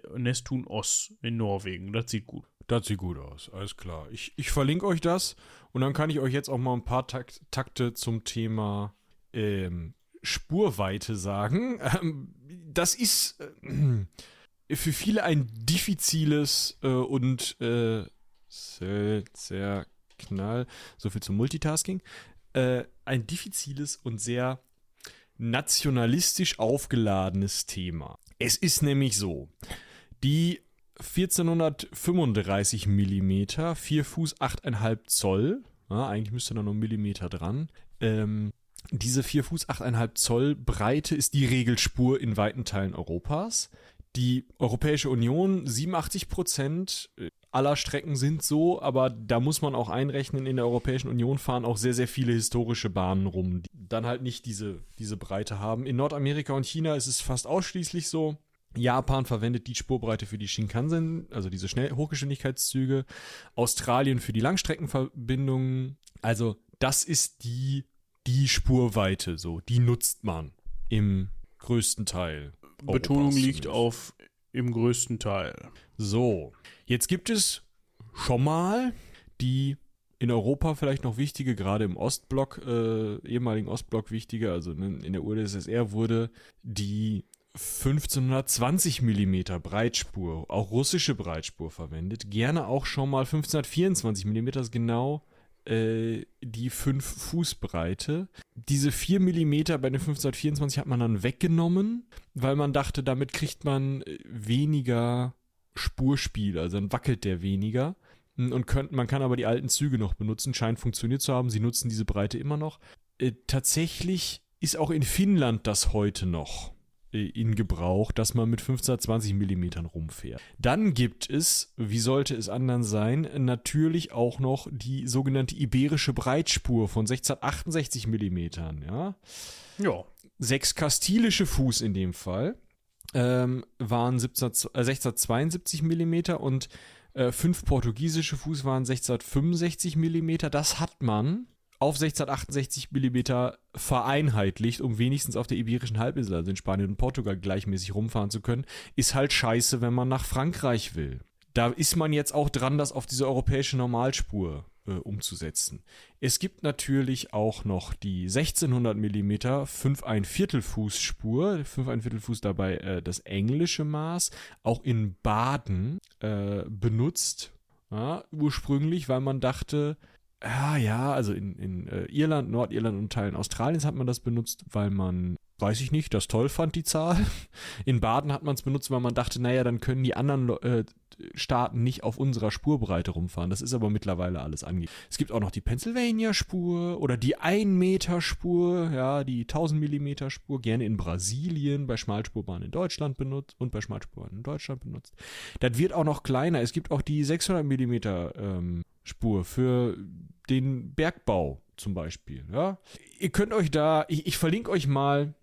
in Norwegen. Das sieht gut. Das sieht gut aus, alles klar. Ich, ich verlinke euch das und dann kann ich euch jetzt auch mal ein paar Takt, Takte zum Thema ähm, Spurweite sagen. Ähm, das ist äh, für viele ein diffiziles äh, und äh, sehr, sehr knall, so viel zum Multitasking, äh, ein diffiziles und sehr nationalistisch aufgeladenes Thema. Es ist nämlich so, die 1435 Millimeter, 4 Fuß 8,5 Zoll, ja, eigentlich müsste da noch ein Millimeter dran, ähm, diese 4 Fuß 8,5 Zoll Breite ist die Regelspur in weiten Teilen Europas. Die Europäische Union, 87 Prozent aller Strecken sind so, aber da muss man auch einrechnen, in der Europäischen Union fahren auch sehr, sehr viele historische Bahnen rum, die dann halt nicht diese, diese Breite haben. In Nordamerika und China ist es fast ausschließlich so. Japan verwendet die Spurbreite für die Shinkansen, also diese Schnell Hochgeschwindigkeitszüge. Australien für die Langstreckenverbindungen. Also das ist die, die Spurweite so. Die nutzt man im größten Teil. Betonung Europas liegt zumindest. auf im größten Teil. So, jetzt gibt es schon mal die in Europa vielleicht noch wichtige, gerade im Ostblock, äh, ehemaligen Ostblock wichtige, also ne, in der UdSSR wurde die 1520 mm Breitspur, auch russische Breitspur verwendet. Gerne auch schon mal 1524 mm, genau äh, die 5 Fuß Breite. Diese 4 mm bei den 1524 hat man dann weggenommen, weil man dachte, damit kriegt man äh, weniger Spurspiel, also dann wackelt der weniger. Und könnt, man kann aber die alten Züge noch benutzen, scheint funktioniert zu haben. Sie nutzen diese Breite immer noch. Äh, tatsächlich ist auch in Finnland das heute noch in Gebrauch, dass man mit 1520 Millimetern rumfährt. Dann gibt es, wie sollte es anders sein, natürlich auch noch die sogenannte iberische Breitspur von 1668 Millimetern. Ja? Ja. Sechs kastilische Fuß in dem Fall ähm, waren 17, äh, 1672 Millimeter und äh, fünf portugiesische Fuß waren 1665 Millimeter. Das hat man auf 1668 Millimeter vereinheitlicht, um wenigstens auf der iberischen Halbinsel, also in Spanien und Portugal, gleichmäßig rumfahren zu können. Ist halt scheiße, wenn man nach Frankreich will. Da ist man jetzt auch dran, das auf diese europäische Normalspur äh, umzusetzen. Es gibt natürlich auch noch die 1600 mm 5 ein Viertel Fuß Spur, 5 ein Viertel Fuß dabei äh, das englische Maß, auch in Baden äh, benutzt, ja, ursprünglich, weil man dachte, Ja, ja, also in, in äh, Irland, Nordirland und Teilen Australiens hat man das benutzt, weil man, weiß ich nicht, das toll fand, die Zahl. *laughs* In Baden hat man es benutzt, weil man dachte, naja, dann können die anderen äh, Staaten nicht auf unserer Spurbreite rumfahren. Das ist aber mittlerweile alles angegeben. Es gibt auch noch die Pennsylvania-Spur oder die 1-Meter-Spur, ja, die 1000 Millimeter Spur, gerne in Brasilien, bei Schmalspurbahnen in Deutschland benutzt und bei Schmalspurbahnen in Deutschland benutzt. Das wird auch noch kleiner. Es gibt auch die 600 Millimeter ähm, Spur für den Bergbau zum Beispiel. Ja? Ihr könnt euch da, ich, ich verlinke euch mal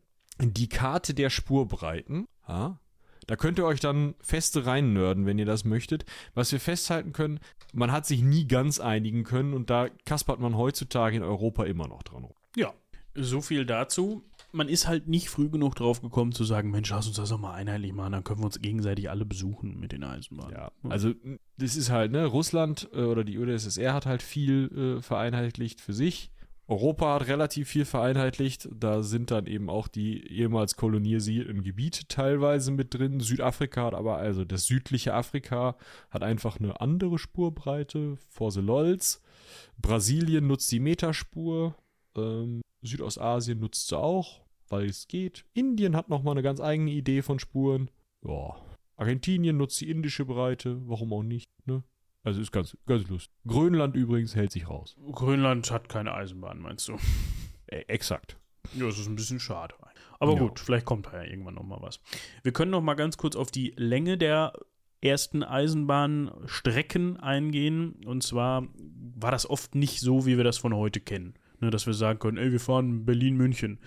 die Karte der Spurbreiten. Ja? Da könnt ihr euch dann feste reinnörden, wenn ihr das möchtet. Was wir festhalten können, man hat sich nie ganz einigen können und da kaspert man heutzutage in Europa immer noch dran rum. Ja, so viel dazu. Man ist halt nicht früh genug drauf gekommen zu sagen, Mensch, lass uns das doch mal einheitlich machen, dann können wir uns gegenseitig alle besuchen mit den Eisenbahnen. Ja, also das ist halt, ne, Russland äh, oder die UdSSR hat halt viel äh, vereinheitlicht für sich. Europa hat relativ viel vereinheitlicht. Da sind dann eben auch die ehemals kolonisierten Gebiete teilweise mit drin. Südafrika hat aber, also das südliche Afrika, hat einfach eine andere Spurbreite, for the lols. Brasilien nutzt die Meterspur. Ähm, Südostasien nutzt sie auch, weil es geht. Indien hat nochmal eine ganz eigene Idee von Spuren. Ja. Argentinien nutzt die indische Breite, warum auch nicht, ne? Also ist ganz, ganz lustig. Grönland übrigens hält sich raus. Grönland hat keine Eisenbahn, meinst du? *laughs* Äh, exakt. Ja, das ist ein bisschen schade. Aber Ja. gut, vielleicht kommt da ja irgendwann noch mal was. Wir können noch mal ganz kurz auf die Länge der ersten Eisenbahnstrecken eingehen. Und zwar war das oft nicht so, wie wir das von heute kennen. Ne, dass wir sagen können, ey, wir fahren Berlin-München.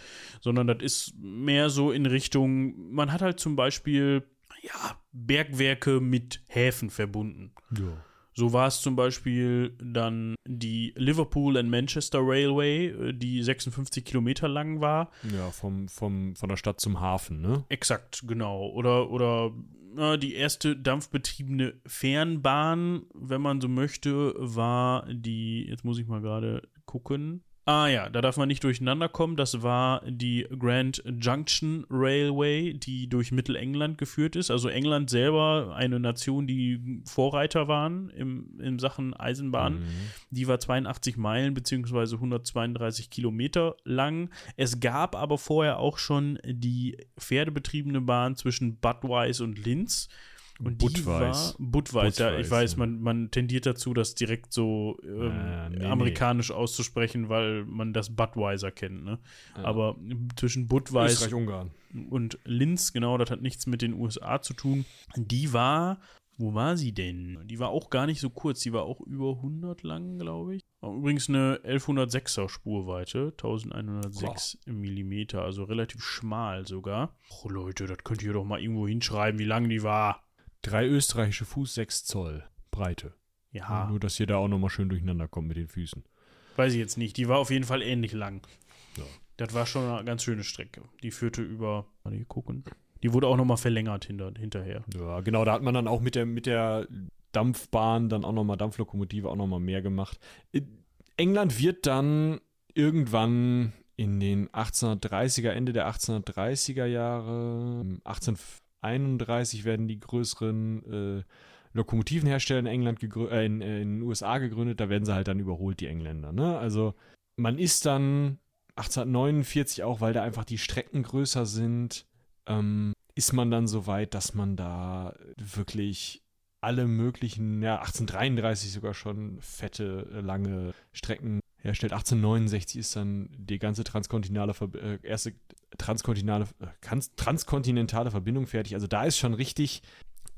Sondern das ist mehr so in Richtung, man hat halt zum Beispiel, ja, Bergwerke mit Häfen verbunden. Ja. So war es zum Beispiel dann die Liverpool and Manchester Railway, äh, die 56 Kilometer lang war. Ja, vom, vom, von der Stadt zum Hafen, ne? Exakt, genau. Oder, oder na, die erste dampfbetriebene Fernbahn, wenn man so möchte, war die, jetzt muss ich mal gerade gucken. Ah ja, da darf man nicht durcheinander kommen. Das war die Grand Junction Railway, die durch Mittelengland geführt ist. Also England selber, eine Nation, die Vorreiter waren im, in Sachen Eisenbahn. Mhm. Die war 82 Meilen bzw. 132 Kilometer lang. Es gab aber vorher auch schon die pferdebetriebene Bahn zwischen Budweis und Linz. Und war Budweis, ja, ich weiß, ja. man, man tendiert dazu, das direkt so ähm, Ah, nee, nee. amerikanisch auszusprechen, weil man das Budweiser kennt, ne? Aber zwischen Budweis Österreich-Ungarn. und Linz, genau, das hat nichts mit den USA zu tun. Die war, wo war sie denn? Die war auch gar nicht so kurz, die war auch über 100 lang, glaube ich. War Übrigens eine 1106er Spurweite, 1106 Millimeter, also relativ schmal sogar. Oh Leute, das könnt ihr doch mal irgendwo hinschreiben, wie lang die war. Drei österreichische Fuß, sechs Zoll Breite. Ja, Nur, dass ihr da auch nochmal schön durcheinander kommt mit den Füßen. weiß ich jetzt nicht. Die war auf jeden Fall ähnlich lang. Ja. Das war schon eine ganz schöne Strecke. Die führte über, mal hier gucken. Die wurde auch nochmal verlängert hinter, hinterher. Ja, genau, da hat man dann auch mit der, mit der Dampfbahn dann auch nochmal, Dampflokomotive auch nochmal mehr gemacht. Äh, England wird dann irgendwann in den 1830er, Ende der 1830er Jahre, 1831 werden die größeren äh, Lokomotivenhersteller in England äh, in, äh, in den USA gegründet, da werden sie halt dann überholt, die Engländer. Ne? Also man ist dann 1849 auch, weil da einfach die Strecken größer sind, ähm, ist man dann so weit, dass man da wirklich alle möglichen, ja, 1833 sogar schon fette, lange Strecken herstellt. 1869 ist dann die ganze transkontinentale, äh, erste transkontinentale, äh, trans- transkontinentale Verbindung fertig. Also da ist schon richtig,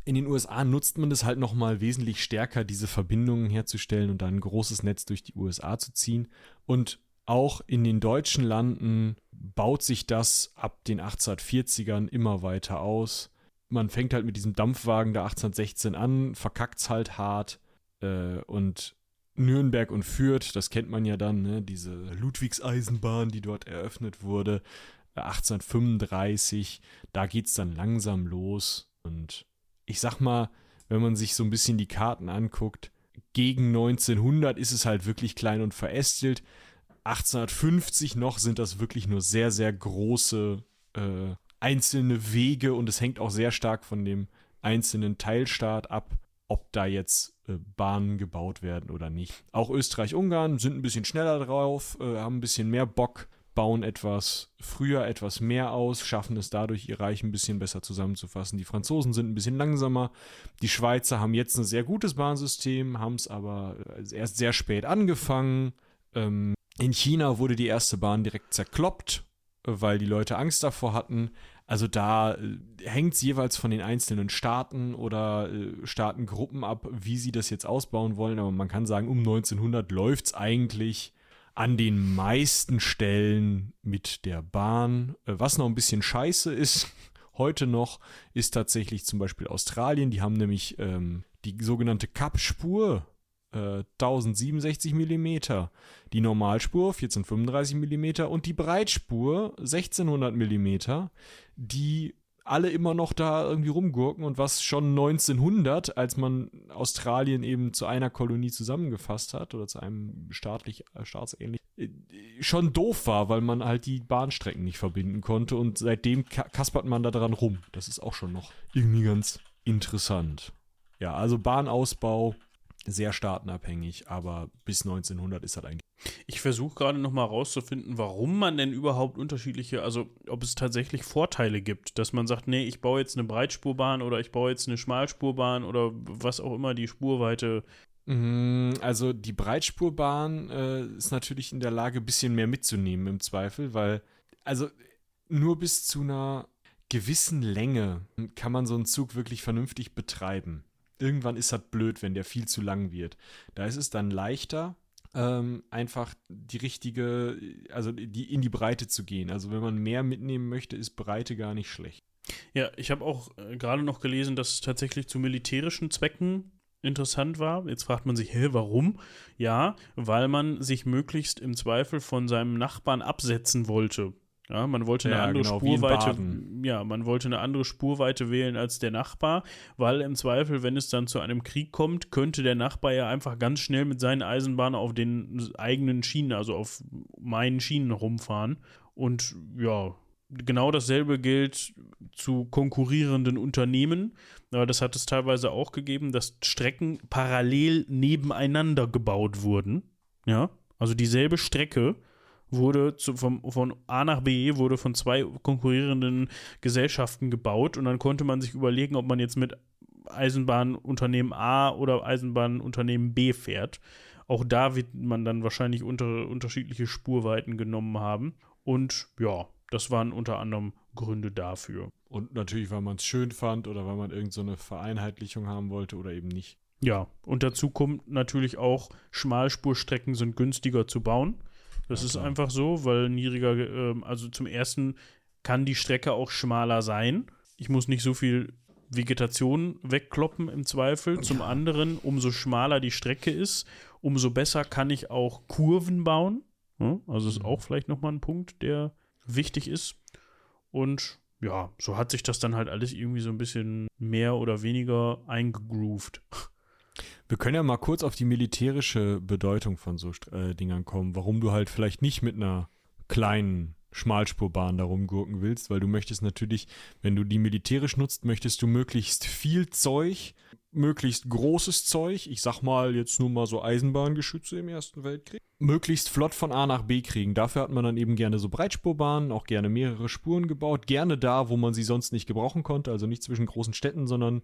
in den USA nutzt man das halt nochmal wesentlich stärker, diese Verbindungen herzustellen und dann ein großes Netz durch die USA zu ziehen. Und auch in den deutschen Landen baut sich das ab den 1840ern immer weiter aus. Man fängt halt mit diesem Dampfwagen der 1816 an, verkackt's halt hart äh, und Nürnberg und Fürth, das kennt man ja dann, ne? diese Ludwigseisenbahn, die dort eröffnet wurde, äh, 1835, da geht's dann langsam los und ich sag mal, wenn man sich so ein bisschen die Karten anguckt, gegen 1900 ist es halt wirklich klein und verästelt. 1850 noch sind das wirklich nur sehr, sehr große äh, einzelne Wege und es hängt auch sehr stark von dem einzelnen Teilstaat ab, ob da jetzt äh, Bahnen gebaut werden oder nicht. Auch Österreich-Ungarn sind ein bisschen schneller drauf, äh, haben ein bisschen mehr Bock, bauen etwas früher etwas mehr aus, schaffen es dadurch, ihr Reich ein bisschen besser zusammenzufassen. Die Franzosen sind ein bisschen langsamer. Die Schweizer haben jetzt ein sehr gutes Bahnsystem, haben es aber äh, erst sehr spät angefangen. Ähm, in China wurde die erste Bahn direkt zerkloppt, weil die Leute Angst davor hatten. Also da äh, hängt es jeweils von den einzelnen Staaten oder äh, Staatengruppen ab, wie sie das jetzt ausbauen wollen. Aber man kann sagen, um 1900 läuft es eigentlich an den meisten Stellen mit der Bahn. Äh, was noch ein bisschen scheiße ist, *laughs* heute noch, ist tatsächlich zum Beispiel Australien. Die haben nämlich ähm, die sogenannte Cup-Spur. 1067 mm, die Normalspur 1435 mm und die Breitspur 1600 mm, die alle immer noch da irgendwie rumgurken und was schon 1900, als man Australien eben zu einer Kolonie zusammengefasst hat oder zu einem staatlich, äh, staatsähnlich, äh, schon doof war, weil man halt die Bahnstrecken nicht verbinden konnte und seitdem kaspert man da dran rum. Das ist auch schon noch irgendwie ganz interessant. Ja, also Bahnausbau sehr staatenabhängig, aber bis 1900 ist halt eigentlich. Ich versuche gerade nochmal rauszufinden, warum man denn überhaupt unterschiedliche, also ob es tatsächlich Vorteile gibt, dass man sagt, nee, ich baue jetzt eine Breitspurbahn oder ich baue jetzt eine Schmalspurbahn oder was auch immer die Spurweite. Mm, also die Breitspurbahn äh, ist natürlich in der Lage, ein bisschen mehr mitzunehmen im Zweifel, weil, also nur bis zu einer gewissen Länge kann man so einen Zug wirklich vernünftig betreiben irgendwann ist das blöd, wenn der viel zu lang wird. Da ist es dann leichter, ähm, einfach die richtige, also die in die Breite zu gehen. Also wenn man mehr mitnehmen möchte, ist Breite gar nicht schlecht. Ja, ich habe auch äh, gerade noch gelesen, dass es tatsächlich zu militärischen Zwecken interessant war. Jetzt fragt man sich, hä, warum? Ja, weil man sich möglichst im Zweifel von seinem Nachbarn absetzen wollte. Ja, man wollte eine ja, andere genau, Spurweite, ja, man wollte eine andere Spurweite wählen als der Nachbar, weil im Zweifel, wenn es dann zu einem Krieg kommt, könnte der Nachbar ja einfach ganz schnell mit seinen Eisenbahnen auf den eigenen Schienen, also auf meinen Schienen rumfahren. Und ja, genau dasselbe gilt zu konkurrierenden Unternehmen. Aber das hat es teilweise auch gegeben, dass Strecken parallel nebeneinander gebaut wurden. Ja, also dieselbe Strecke wurde zu, vom, von A nach B wurde von zwei konkurrierenden Gesellschaften gebaut und dann konnte man sich überlegen, ob man jetzt mit Eisenbahnunternehmen A oder Eisenbahnunternehmen B fährt. Auch da wird man dann wahrscheinlich unter, unterschiedliche Spurweiten genommen haben. Und ja, das waren unter anderem Gründe dafür. Und natürlich, weil man es schön fand oder weil man irgendeine so Vereinheitlichung haben wollte oder eben nicht. Ja, und dazu kommt natürlich auch, Schmalspurstrecken sind günstiger zu bauen. Das ja, ist einfach so, weil niedriger, äh, also zum ersten kann die Strecke auch schmaler sein. Ich muss nicht so viel Vegetation wegkloppen im Zweifel. Zum anderen, umso schmaler die Strecke ist, umso besser kann ich auch Kurven bauen. Also ist mhm. auch vielleicht nochmal ein Punkt, der wichtig ist. Und ja, so hat sich das dann halt alles irgendwie so ein bisschen mehr oder weniger eingegroovt. Wir können ja mal kurz auf die militärische Bedeutung von so äh, Dingern kommen, warum du halt vielleicht nicht mit einer kleinen Schmalspurbahn darum gurken willst, weil du möchtest natürlich, wenn du die militärisch nutzt, möchtest du möglichst viel Zeug, möglichst großes Zeug, ich sag mal jetzt nur mal so Eisenbahngeschütze im Ersten Weltkrieg, möglichst flott von A nach B kriegen. Dafür hat man dann eben gerne so Breitspurbahnen, auch gerne mehrere Spuren gebaut, gerne da, wo man sie sonst nicht gebrauchen konnte, also nicht zwischen großen Städten, sondern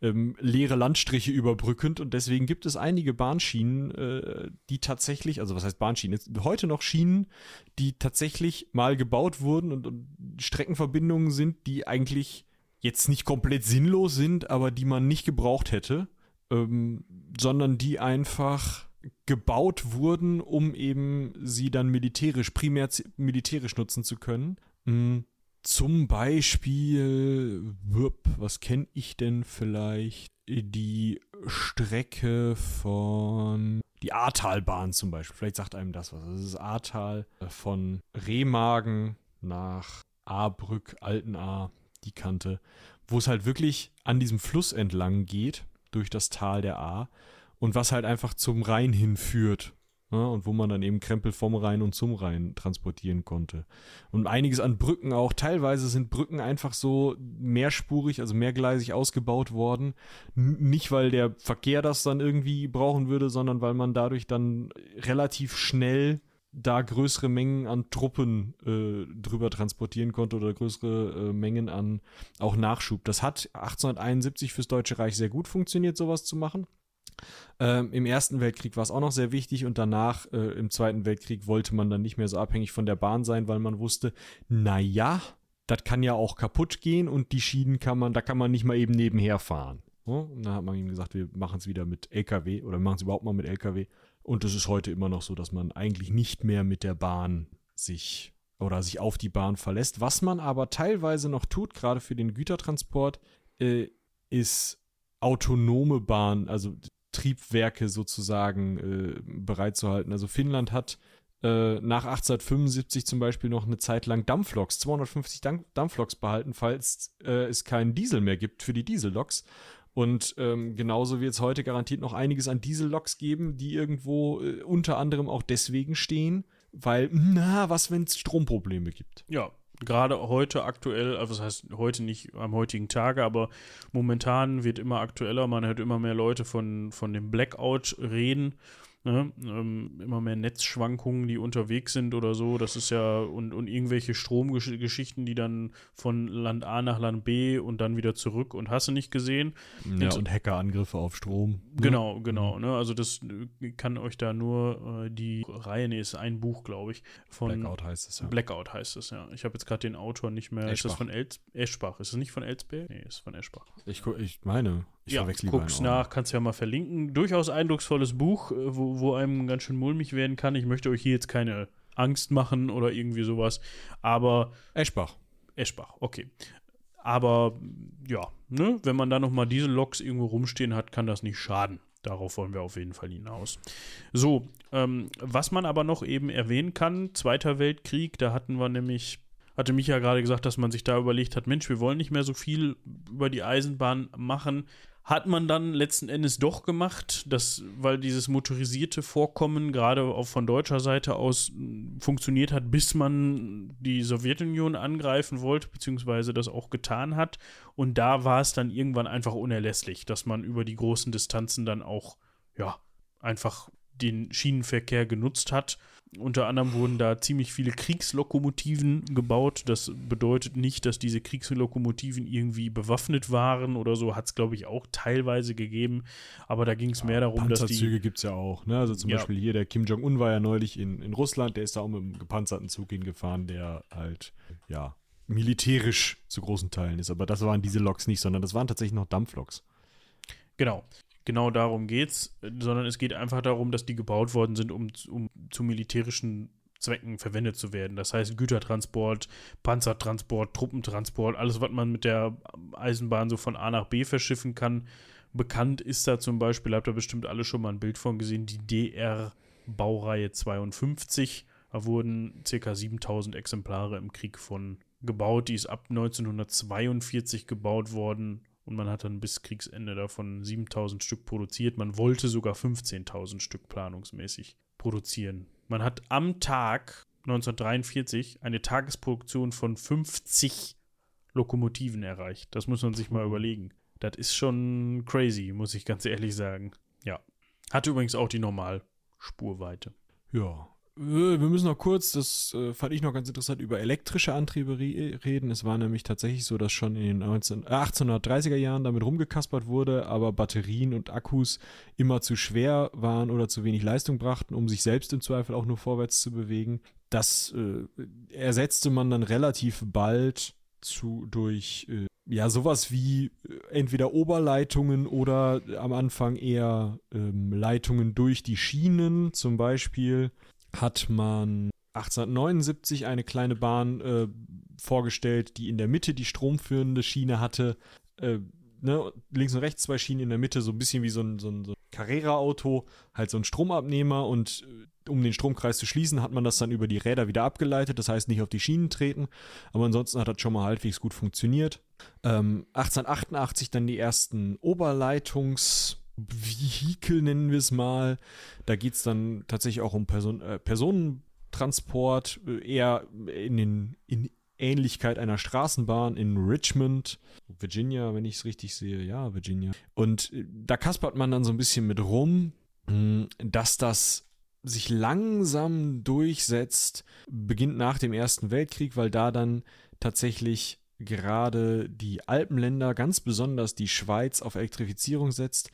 ähm, leere Landstriche überbrückend. Und deswegen gibt es einige Bahnschienen, äh, die tatsächlich, also was heißt Bahnschienen, jetzt heute noch Schienen, die tatsächlich mal gebaut wurden und, und Streckenverbindungen sind, die eigentlich jetzt nicht komplett sinnlos sind, aber die man nicht gebraucht hätte, ähm, sondern die einfach gebaut wurden, um eben sie dann militärisch, primär militärisch nutzen zu können. Mhm. Zum Beispiel, was kenne ich denn vielleicht? Die Strecke von die Ahrtalbahn zum Beispiel. Vielleicht sagt einem das was. Das ist Ahrtal von Remagen nach Ahrbrück, Altenahr, die Kante, wo es halt wirklich an diesem Fluss entlang geht, durch das Tal der Ahr und was halt einfach zum Rhein hinführt. Ja, und wo man dann eben Krempel vom Rhein und zum Rhein transportieren konnte. Und einiges an Brücken auch. Teilweise sind Brücken einfach so mehrspurig, also mehrgleisig ausgebaut worden. Nicht, weil der Verkehr das dann irgendwie brauchen würde, sondern weil man dadurch dann relativ schnell da größere Mengen an Truppen äh, drüber transportieren konnte oder größere äh, Mengen an auch Nachschub. Das hat 1871 fürs Deutsche Reich sehr gut funktioniert, sowas zu machen. Ähm, Im Ersten Weltkrieg war es auch noch sehr wichtig und danach, äh, im Zweiten Weltkrieg, wollte man dann nicht mehr so abhängig von der Bahn sein, weil man wusste, naja, das kann ja auch kaputt gehen und die Schienen kann man, da kann man nicht mal eben nebenher fahren. Und dann hat man ihm gesagt, wir machen es wieder mit LKW oder machen es überhaupt mal mit LKW. Und es ist heute immer noch so, dass man eigentlich nicht mehr mit der Bahn sich oder sich auf die Bahn verlässt. Was man aber teilweise noch tut, gerade für den Gütertransport, äh, ist autonome Bahn, also Triebwerke sozusagen äh, bereitzuhalten. Also Finnland hat äh, nach 1875 zum Beispiel noch eine Zeit lang Dampfloks, 250 Dampfloks behalten, falls äh, es keinen Diesel mehr gibt für die Dieselloks. Und ähm, genauso wird es heute garantiert noch einiges an Dieselloks geben, die irgendwo äh, unter anderem auch deswegen stehen, weil, na, was, wenn es Stromprobleme gibt? Ja, gerade heute aktuell, also das heißt heute nicht am heutigen Tage, aber momentan wird immer aktueller, man hört immer mehr Leute von, von dem Blackout reden Ne? Ähm, immer mehr Netzschwankungen, die unterwegs sind oder so. Das ist ja, und, und irgendwelche Stromgeschichten, die dann von Land A nach Land B und dann wieder zurück und hast du nicht gesehen. Ja, und, und Hackerangriffe auf Strom. Ne? Genau, genau. Ne? Also das äh, kann euch da nur äh, die Reihe, nee, ist ein Buch, glaube ich. Von Blackout heißt es, ja. Blackout heißt es, ja. Ich habe jetzt gerade den Autor nicht mehr. Eschbach. Ist das von El Eschbach? Ist es nicht von Elsberg? Nee, ist von Eschbach. Ich, ich meine, ich ja, guck's nach, kannst ja mal verlinken. Durchaus eindrucksvolles Buch, äh, wo, wo einem ganz schön mulmig werden kann. Ich möchte euch hier jetzt keine Angst machen oder irgendwie sowas. Aber. Eschbach. Eschbach, okay. Aber ja, ne, wenn man da nochmal diese Loks irgendwo rumstehen hat, kann das nicht schaden. Darauf wollen wir auf jeden Fall hinaus. So, ähm, was man aber noch eben erwähnen kann, Zweiter Weltkrieg, da hatten wir nämlich hatte mich ja gerade gesagt, dass man sich da überlegt hat, Mensch, wir wollen nicht mehr so viel über die Eisenbahn machen. Hat man dann letzten Endes doch gemacht, dass, weil dieses motorisierte Vorkommen gerade auch von deutscher Seite aus hm, funktioniert hat, bis man die Sowjetunion angreifen wollte, beziehungsweise das auch getan hat. Und da war es dann irgendwann einfach unerlässlich, dass man über die großen Distanzen dann auch, ja, einfach den Schienenverkehr genutzt hat unter anderem wurden da ziemlich viele Kriegslokomotiven gebaut. Das bedeutet nicht, dass diese Kriegslokomotiven irgendwie bewaffnet waren oder so. Hat es, glaube ich, auch teilweise gegeben. Aber da ging es mehr darum, dass die. Panzerzüge gibt es ja auch. Ne? Also zum ja. Beispiel hier der Kim Jong-un war ja neulich in, in Russland. Der ist da auch mit einem gepanzerten Zug hingefahren, der halt, ja, militärisch zu großen Teilen ist. Aber das waren diese Loks nicht, sondern das waren tatsächlich noch Dampfloks. Genau genau darum geht's, sondern es geht einfach darum, dass die gebaut worden sind, um, um zu militärischen Zwecken verwendet zu werden. Das heißt Gütertransport, Panzertransport, Truppentransport, alles, was man mit der Eisenbahn so von A nach B verschiffen kann. Bekannt ist da zum Beispiel, habt ihr bestimmt alle schon mal ein Bild von gesehen, die DR Baureihe 52. Da wurden ca. 7000 Exemplare im Krieg von gebaut. Die ist ab 1942 gebaut worden und man hat dann bis Kriegsende davon 7000 Stück produziert. Man wollte sogar 15.000 Stück planungsmäßig produzieren. Man hat am Tag 1943 eine Tagesproduktion von 50 Lokomotiven erreicht. Das muss man sich mal überlegen. Das ist schon crazy, muss ich ganz ehrlich sagen. Ja. Hatte übrigens auch die Normalspurweite. Ja, wir müssen noch kurz, das äh, fand ich noch ganz interessant, über elektrische Antriebe re reden. Es war nämlich tatsächlich so, dass schon in den 19, äh, 1830er Jahren damit rumgekaspert wurde, aber Batterien und Akkus immer zu schwer waren oder zu wenig Leistung brachten, um sich selbst im Zweifel auch nur vorwärts zu bewegen. Das äh, ersetzte man dann relativ bald zu, durch äh, ja sowas wie äh, entweder Oberleitungen oder am Anfang eher ähm, Leitungen durch die Schienen, zum Beispiel hat man 1879 eine kleine Bahn äh, vorgestellt, die in der Mitte die stromführende Schiene hatte. Äh, ne, links und rechts zwei Schienen in der Mitte, so ein bisschen wie so ein, so ein, so ein Carrera-Auto, halt so ein Stromabnehmer und äh, um den Stromkreis zu schließen, hat man das dann über die Räder wieder abgeleitet, das heißt nicht auf die Schienen treten, aber ansonsten hat das schon mal halbwegs gut funktioniert. Ähm, 1888 dann die ersten Oberleitungs- Vehikel, nennen wir es mal. Da geht es dann tatsächlich auch um Person, äh, Personentransport, äh, eher in, den, in Ähnlichkeit einer Straßenbahn in Richmond, Virginia, wenn ich es richtig sehe. Ja, Virginia. Und äh, da kaspert man dann so ein bisschen mit rum, mh, dass das sich langsam durchsetzt, beginnt nach dem Ersten Weltkrieg, weil da dann tatsächlich gerade die Alpenländer, ganz besonders die Schweiz, auf Elektrifizierung setzt.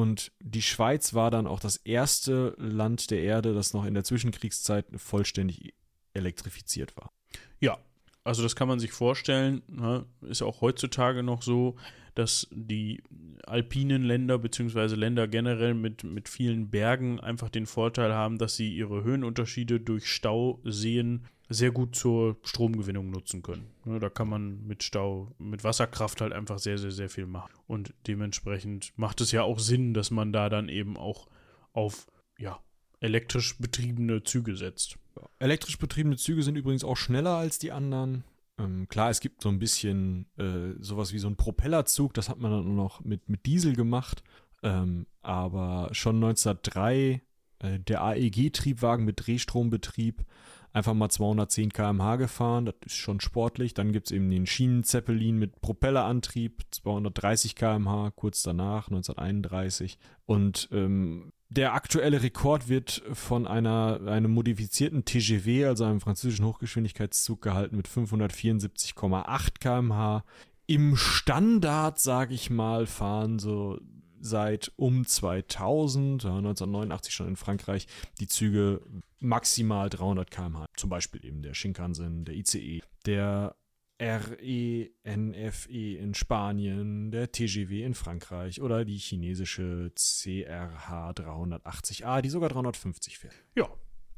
Und die Schweiz war dann auch das erste Land der Erde, das noch in der Zwischenkriegszeit vollständig elektrifiziert war. Ja, also das kann man sich vorstellen, ne? ist auch heutzutage noch so, dass die alpinen Länder bzw. Länder generell mit, mit vielen Bergen einfach den Vorteil haben, dass sie ihre Höhenunterschiede durch Stauseen sehr gut zur Stromgewinnung nutzen können. Ne, da kann man mit Stau, mit Wasserkraft halt einfach sehr, sehr, sehr viel machen. Und dementsprechend macht es ja auch Sinn, dass man da dann eben auch auf, ja, elektrisch betriebene Züge setzt. Elektrisch betriebene Züge sind übrigens auch schneller als die anderen. Ähm, klar, es gibt so ein bisschen äh, sowas wie so ein Propellerzug, das hat man dann noch mit, mit Diesel gemacht. Ähm, aber schon 1903 äh, der AEG-Triebwagen mit Drehstrombetrieb einfach mal 210 km/h gefahren, das ist schon sportlich. Dann gibt es eben den Schienenzeppelin mit Propellerantrieb, 230 km/h, kurz danach, 1931. Und ähm, der aktuelle Rekord wird von einer, einem modifizierten TGV, also einem französischen Hochgeschwindigkeitszug, gehalten mit 574,8 km/h. Im Standard, sage ich mal, fahren so seit um 2000, 1989 schon in Frankreich, die Züge maximal 300 km/h. Zum Beispiel eben der Shinkansen, der ICE, der RENFE in Spanien, der TGW in Frankreich oder die chinesische CRH 380A, die sogar 350 fährt. Ja,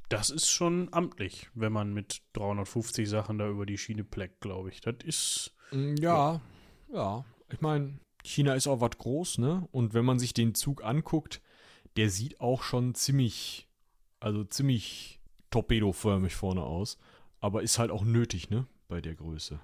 das ist schon amtlich, wenn man mit 350 Sachen da über die Schiene pleckt, glaube ich. Das ist. Mm, ja, ja. ja. Ich meine, China ist auch was groß, ne? Und wenn man sich den Zug anguckt, der sieht auch schon ziemlich, also ziemlich torpedoförmig vorne aus. Aber ist halt auch nötig, ne? Bei der Größe.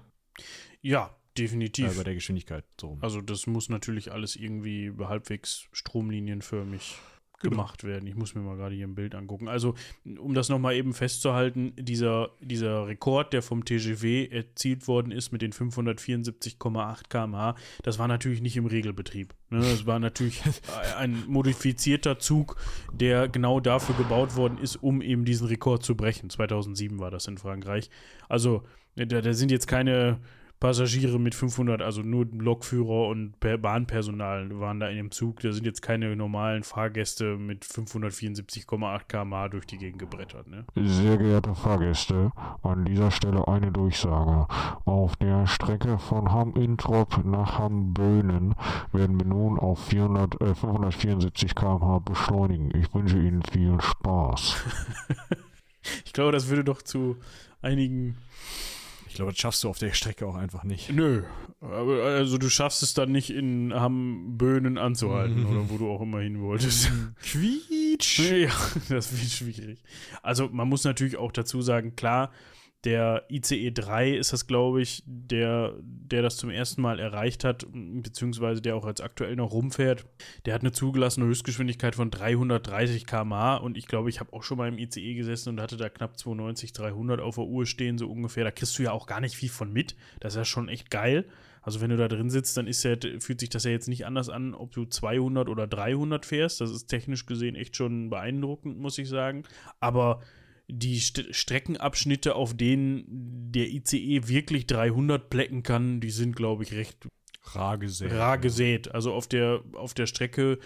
Ja, definitiv. Äh, bei der Geschwindigkeit. So. Also das muss natürlich alles irgendwie halbwegs stromlinienförmig genau. gemacht werden. Ich muss mir mal gerade hier ein Bild angucken. Also, um das nochmal eben festzuhalten, dieser, dieser Rekord, der vom TGW erzielt worden ist mit den 574,8 km/h, das war natürlich nicht im Regelbetrieb. Ne? Das war natürlich *laughs* ein modifizierter Zug, der genau dafür gebaut worden ist, um eben diesen Rekord zu brechen. 2007 war das in Frankreich. Also, da, da sind jetzt keine Passagiere mit 500, also nur Lokführer und Bahnpersonal waren da in dem Zug. Da sind jetzt keine normalen Fahrgäste mit 574,8 km/h durch die Gegend gebrettert. Ne? Sehr geehrte Fahrgäste, an dieser Stelle eine Durchsage. Auf der Strecke von Hamm-Introp nach Hamm-Böhnen werden wir nun auf 400, äh, 574 km/h beschleunigen. Ich wünsche Ihnen viel Spaß. *laughs* ich glaube, das würde doch zu einigen ich glaube, das schaffst du auf der Strecke auch einfach nicht. Nö. Aber also du schaffst es dann nicht in Hamm-Böhnen anzuhalten oder wo du auch immer hin wolltest. *laughs* Quietsch! Ja, *laughs* das wird schwierig. Also man muss natürlich auch dazu sagen, klar, der ICE 3 ist das, glaube ich, der, der das zum ersten Mal erreicht hat, beziehungsweise der auch als aktuell noch rumfährt. Der hat eine zugelassene Höchstgeschwindigkeit von 330 km/h und ich glaube, ich habe auch schon mal im ICE gesessen und hatte da knapp 92, 300 auf der Uhr stehen, so ungefähr. Da kriegst du ja auch gar nicht viel von mit. Das ist ja schon echt geil. Also wenn du da drin sitzt, dann ist ja, fühlt sich das ja jetzt nicht anders an, ob du 200 oder 300 fährst. Das ist technisch gesehen echt schon beeindruckend, muss ich sagen. Aber die St Streckenabschnitte, auf denen der ICE wirklich 300 plecken kann, die sind, glaube ich, recht rar gesät. Rar gesät. Also auf der, auf der Strecke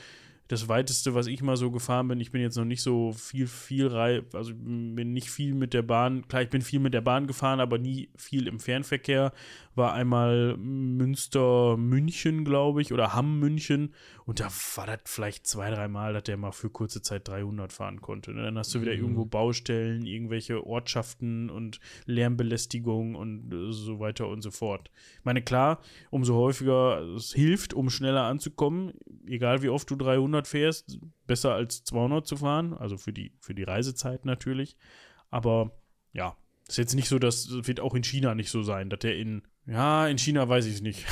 das weiteste, was ich mal so gefahren bin, ich bin jetzt noch nicht so viel, viel reif, also bin nicht viel mit der Bahn, klar, ich bin viel mit der Bahn gefahren, aber nie viel im Fernverkehr. War einmal Münster, München, glaube ich, oder Hamm, München. Und da war das vielleicht zwei, dreimal, dass der mal für kurze Zeit 300 fahren konnte. Ne? Dann hast du wieder mhm. irgendwo Baustellen, irgendwelche Ortschaften und Lärmbelästigung und so weiter und so fort. Ich meine, klar, umso häufiger es hilft, um schneller anzukommen, egal wie oft du 300 300 fährst, besser als 200 zu fahren, also für die, für die Reisezeit natürlich. Aber ja, ist jetzt nicht so, dass das wird auch in China nicht so sein, dass der in, ja, in China weiß ich es nicht.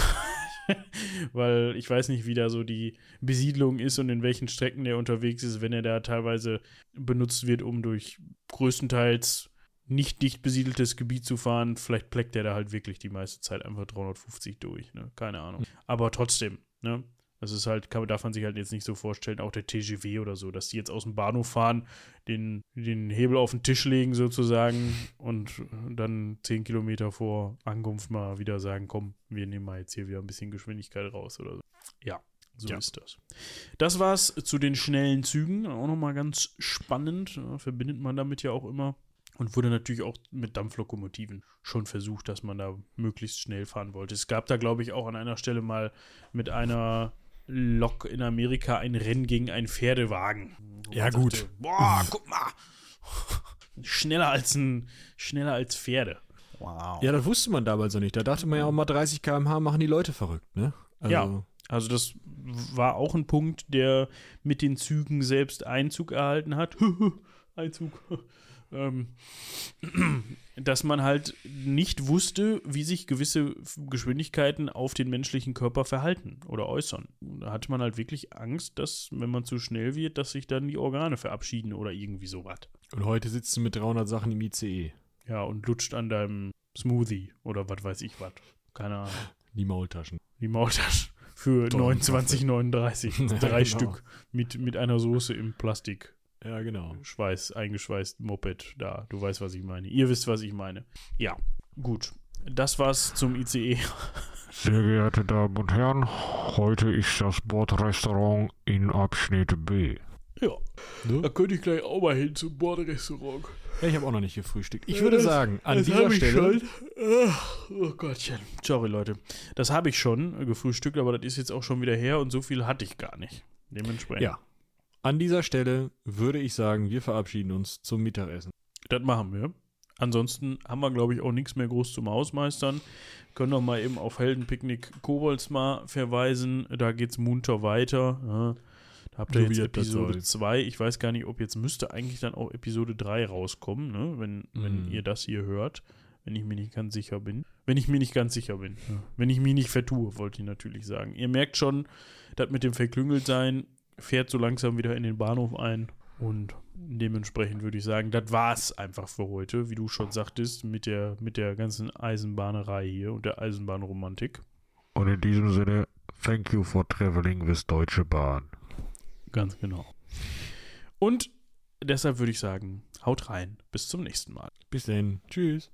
*laughs* Weil ich weiß nicht, wie da so die Besiedlung ist und in welchen Strecken der unterwegs ist, wenn er da teilweise benutzt wird, um durch größtenteils nicht dicht besiedeltes Gebiet zu fahren. Vielleicht pleckt er da halt wirklich die meiste Zeit einfach 350 durch. Ne? Keine Ahnung. Aber trotzdem, ne? Das ist halt, kann, darf man sich halt jetzt nicht so vorstellen, auch der TGW oder so, dass die jetzt aus dem Bahnhof fahren, den, den Hebel auf den Tisch legen sozusagen und dann 10 Kilometer vor Ankunft mal wieder sagen, komm, wir nehmen mal jetzt hier wieder ein bisschen Geschwindigkeit raus oder so. Ja, so Ja. ist das. Das war's zu den schnellen Zügen. Auch nochmal ganz spannend. Verbindet man damit ja auch immer. Und wurde natürlich auch mit Dampflokomotiven schon versucht, dass man da möglichst schnell fahren wollte. Es gab da, glaube ich, auch an einer Stelle mal mit einer Lok in Amerika ein Rennen gegen einen Pferdewagen. Ja, man gut. Sagte, Boah, guck mal. *laughs* schneller als ein, schneller als Pferde. Wow. Ja, das wusste man damals noch nicht. Da dachte man ja auch mal 30 km/h machen die Leute verrückt, ne? Also, Ja. Also das war auch ein Punkt, der mit den Zügen selbst Einzug erhalten hat. *laughs* Einzug. *laughs* ähm, dass man halt nicht wusste, wie sich gewisse Geschwindigkeiten auf den menschlichen Körper verhalten oder äußern. Da hatte man halt wirklich Angst, dass, wenn man zu schnell wird, dass sich dann die Organe verabschieden oder irgendwie sowas. Und heute sitzt du mit 300 Sachen im ICE. Ja, und lutscht an deinem Smoothie oder was weiß ich was. Keine Ahnung. *laughs* Die Maultaschen. Die Maultasche für Tollen *laughs* 29,39. Ja, Drei genau. Stück mit, mit einer Soße im Plastik. Ja, genau. Schweiß, eingeschweißt Moped da. Du weißt, was ich meine. Ihr wisst, was ich meine. Ja, gut. Das war's zum. ICE. *laughs* Sehr geehrte Damen und Herren, heute ist das Bordrestaurant in Abschnitt B. Ja, Ne? da könnte ich gleich auch mal hin zum Bordrestaurant. Ja, ich habe auch noch nicht gefrühstückt. Ich Ja, würde das- sagen, an das dieser Stelle. Oh Gottchen. Sorry, Leute. Das habe ich schon gefrühstückt, aber das ist jetzt auch schon wieder her und so viel hatte ich gar nicht. Dementsprechend. Ja. An dieser Stelle würde ich sagen, wir verabschieden uns zum Mittagessen. Das machen wir. Ansonsten haben wir, glaube ich, auch nichts mehr groß zum Ausmeistern. Können noch mal eben auf Heldenpicknick Kobolds mal verweisen. Da geht's munter weiter. Ja. Da habt ihr So jetzt Episode soll. 2. Ich weiß gar nicht, ob jetzt müsste eigentlich dann auch Episode 3 rauskommen, ne? wenn, wenn Mhm. ihr das hier hört. Wenn ich mir nicht ganz sicher bin. Wenn ich mir nicht ganz sicher bin. Wenn ich mich nicht vertue, wollte ich natürlich sagen. Ihr merkt schon, das mit dem Verklüngeltsein fährt so langsam wieder in den Bahnhof ein. Und dementsprechend würde ich sagen, das war's einfach für heute, wie du schon sagtest, mit der, mit der ganzen Eisenbahnerei hier und der Eisenbahnromantik. Und in diesem Sinne, thank you for traveling with Deutsche Bahn. Ganz genau. Und deshalb würde ich sagen, haut rein. Bis zum nächsten Mal. Bis dann. Tschüss.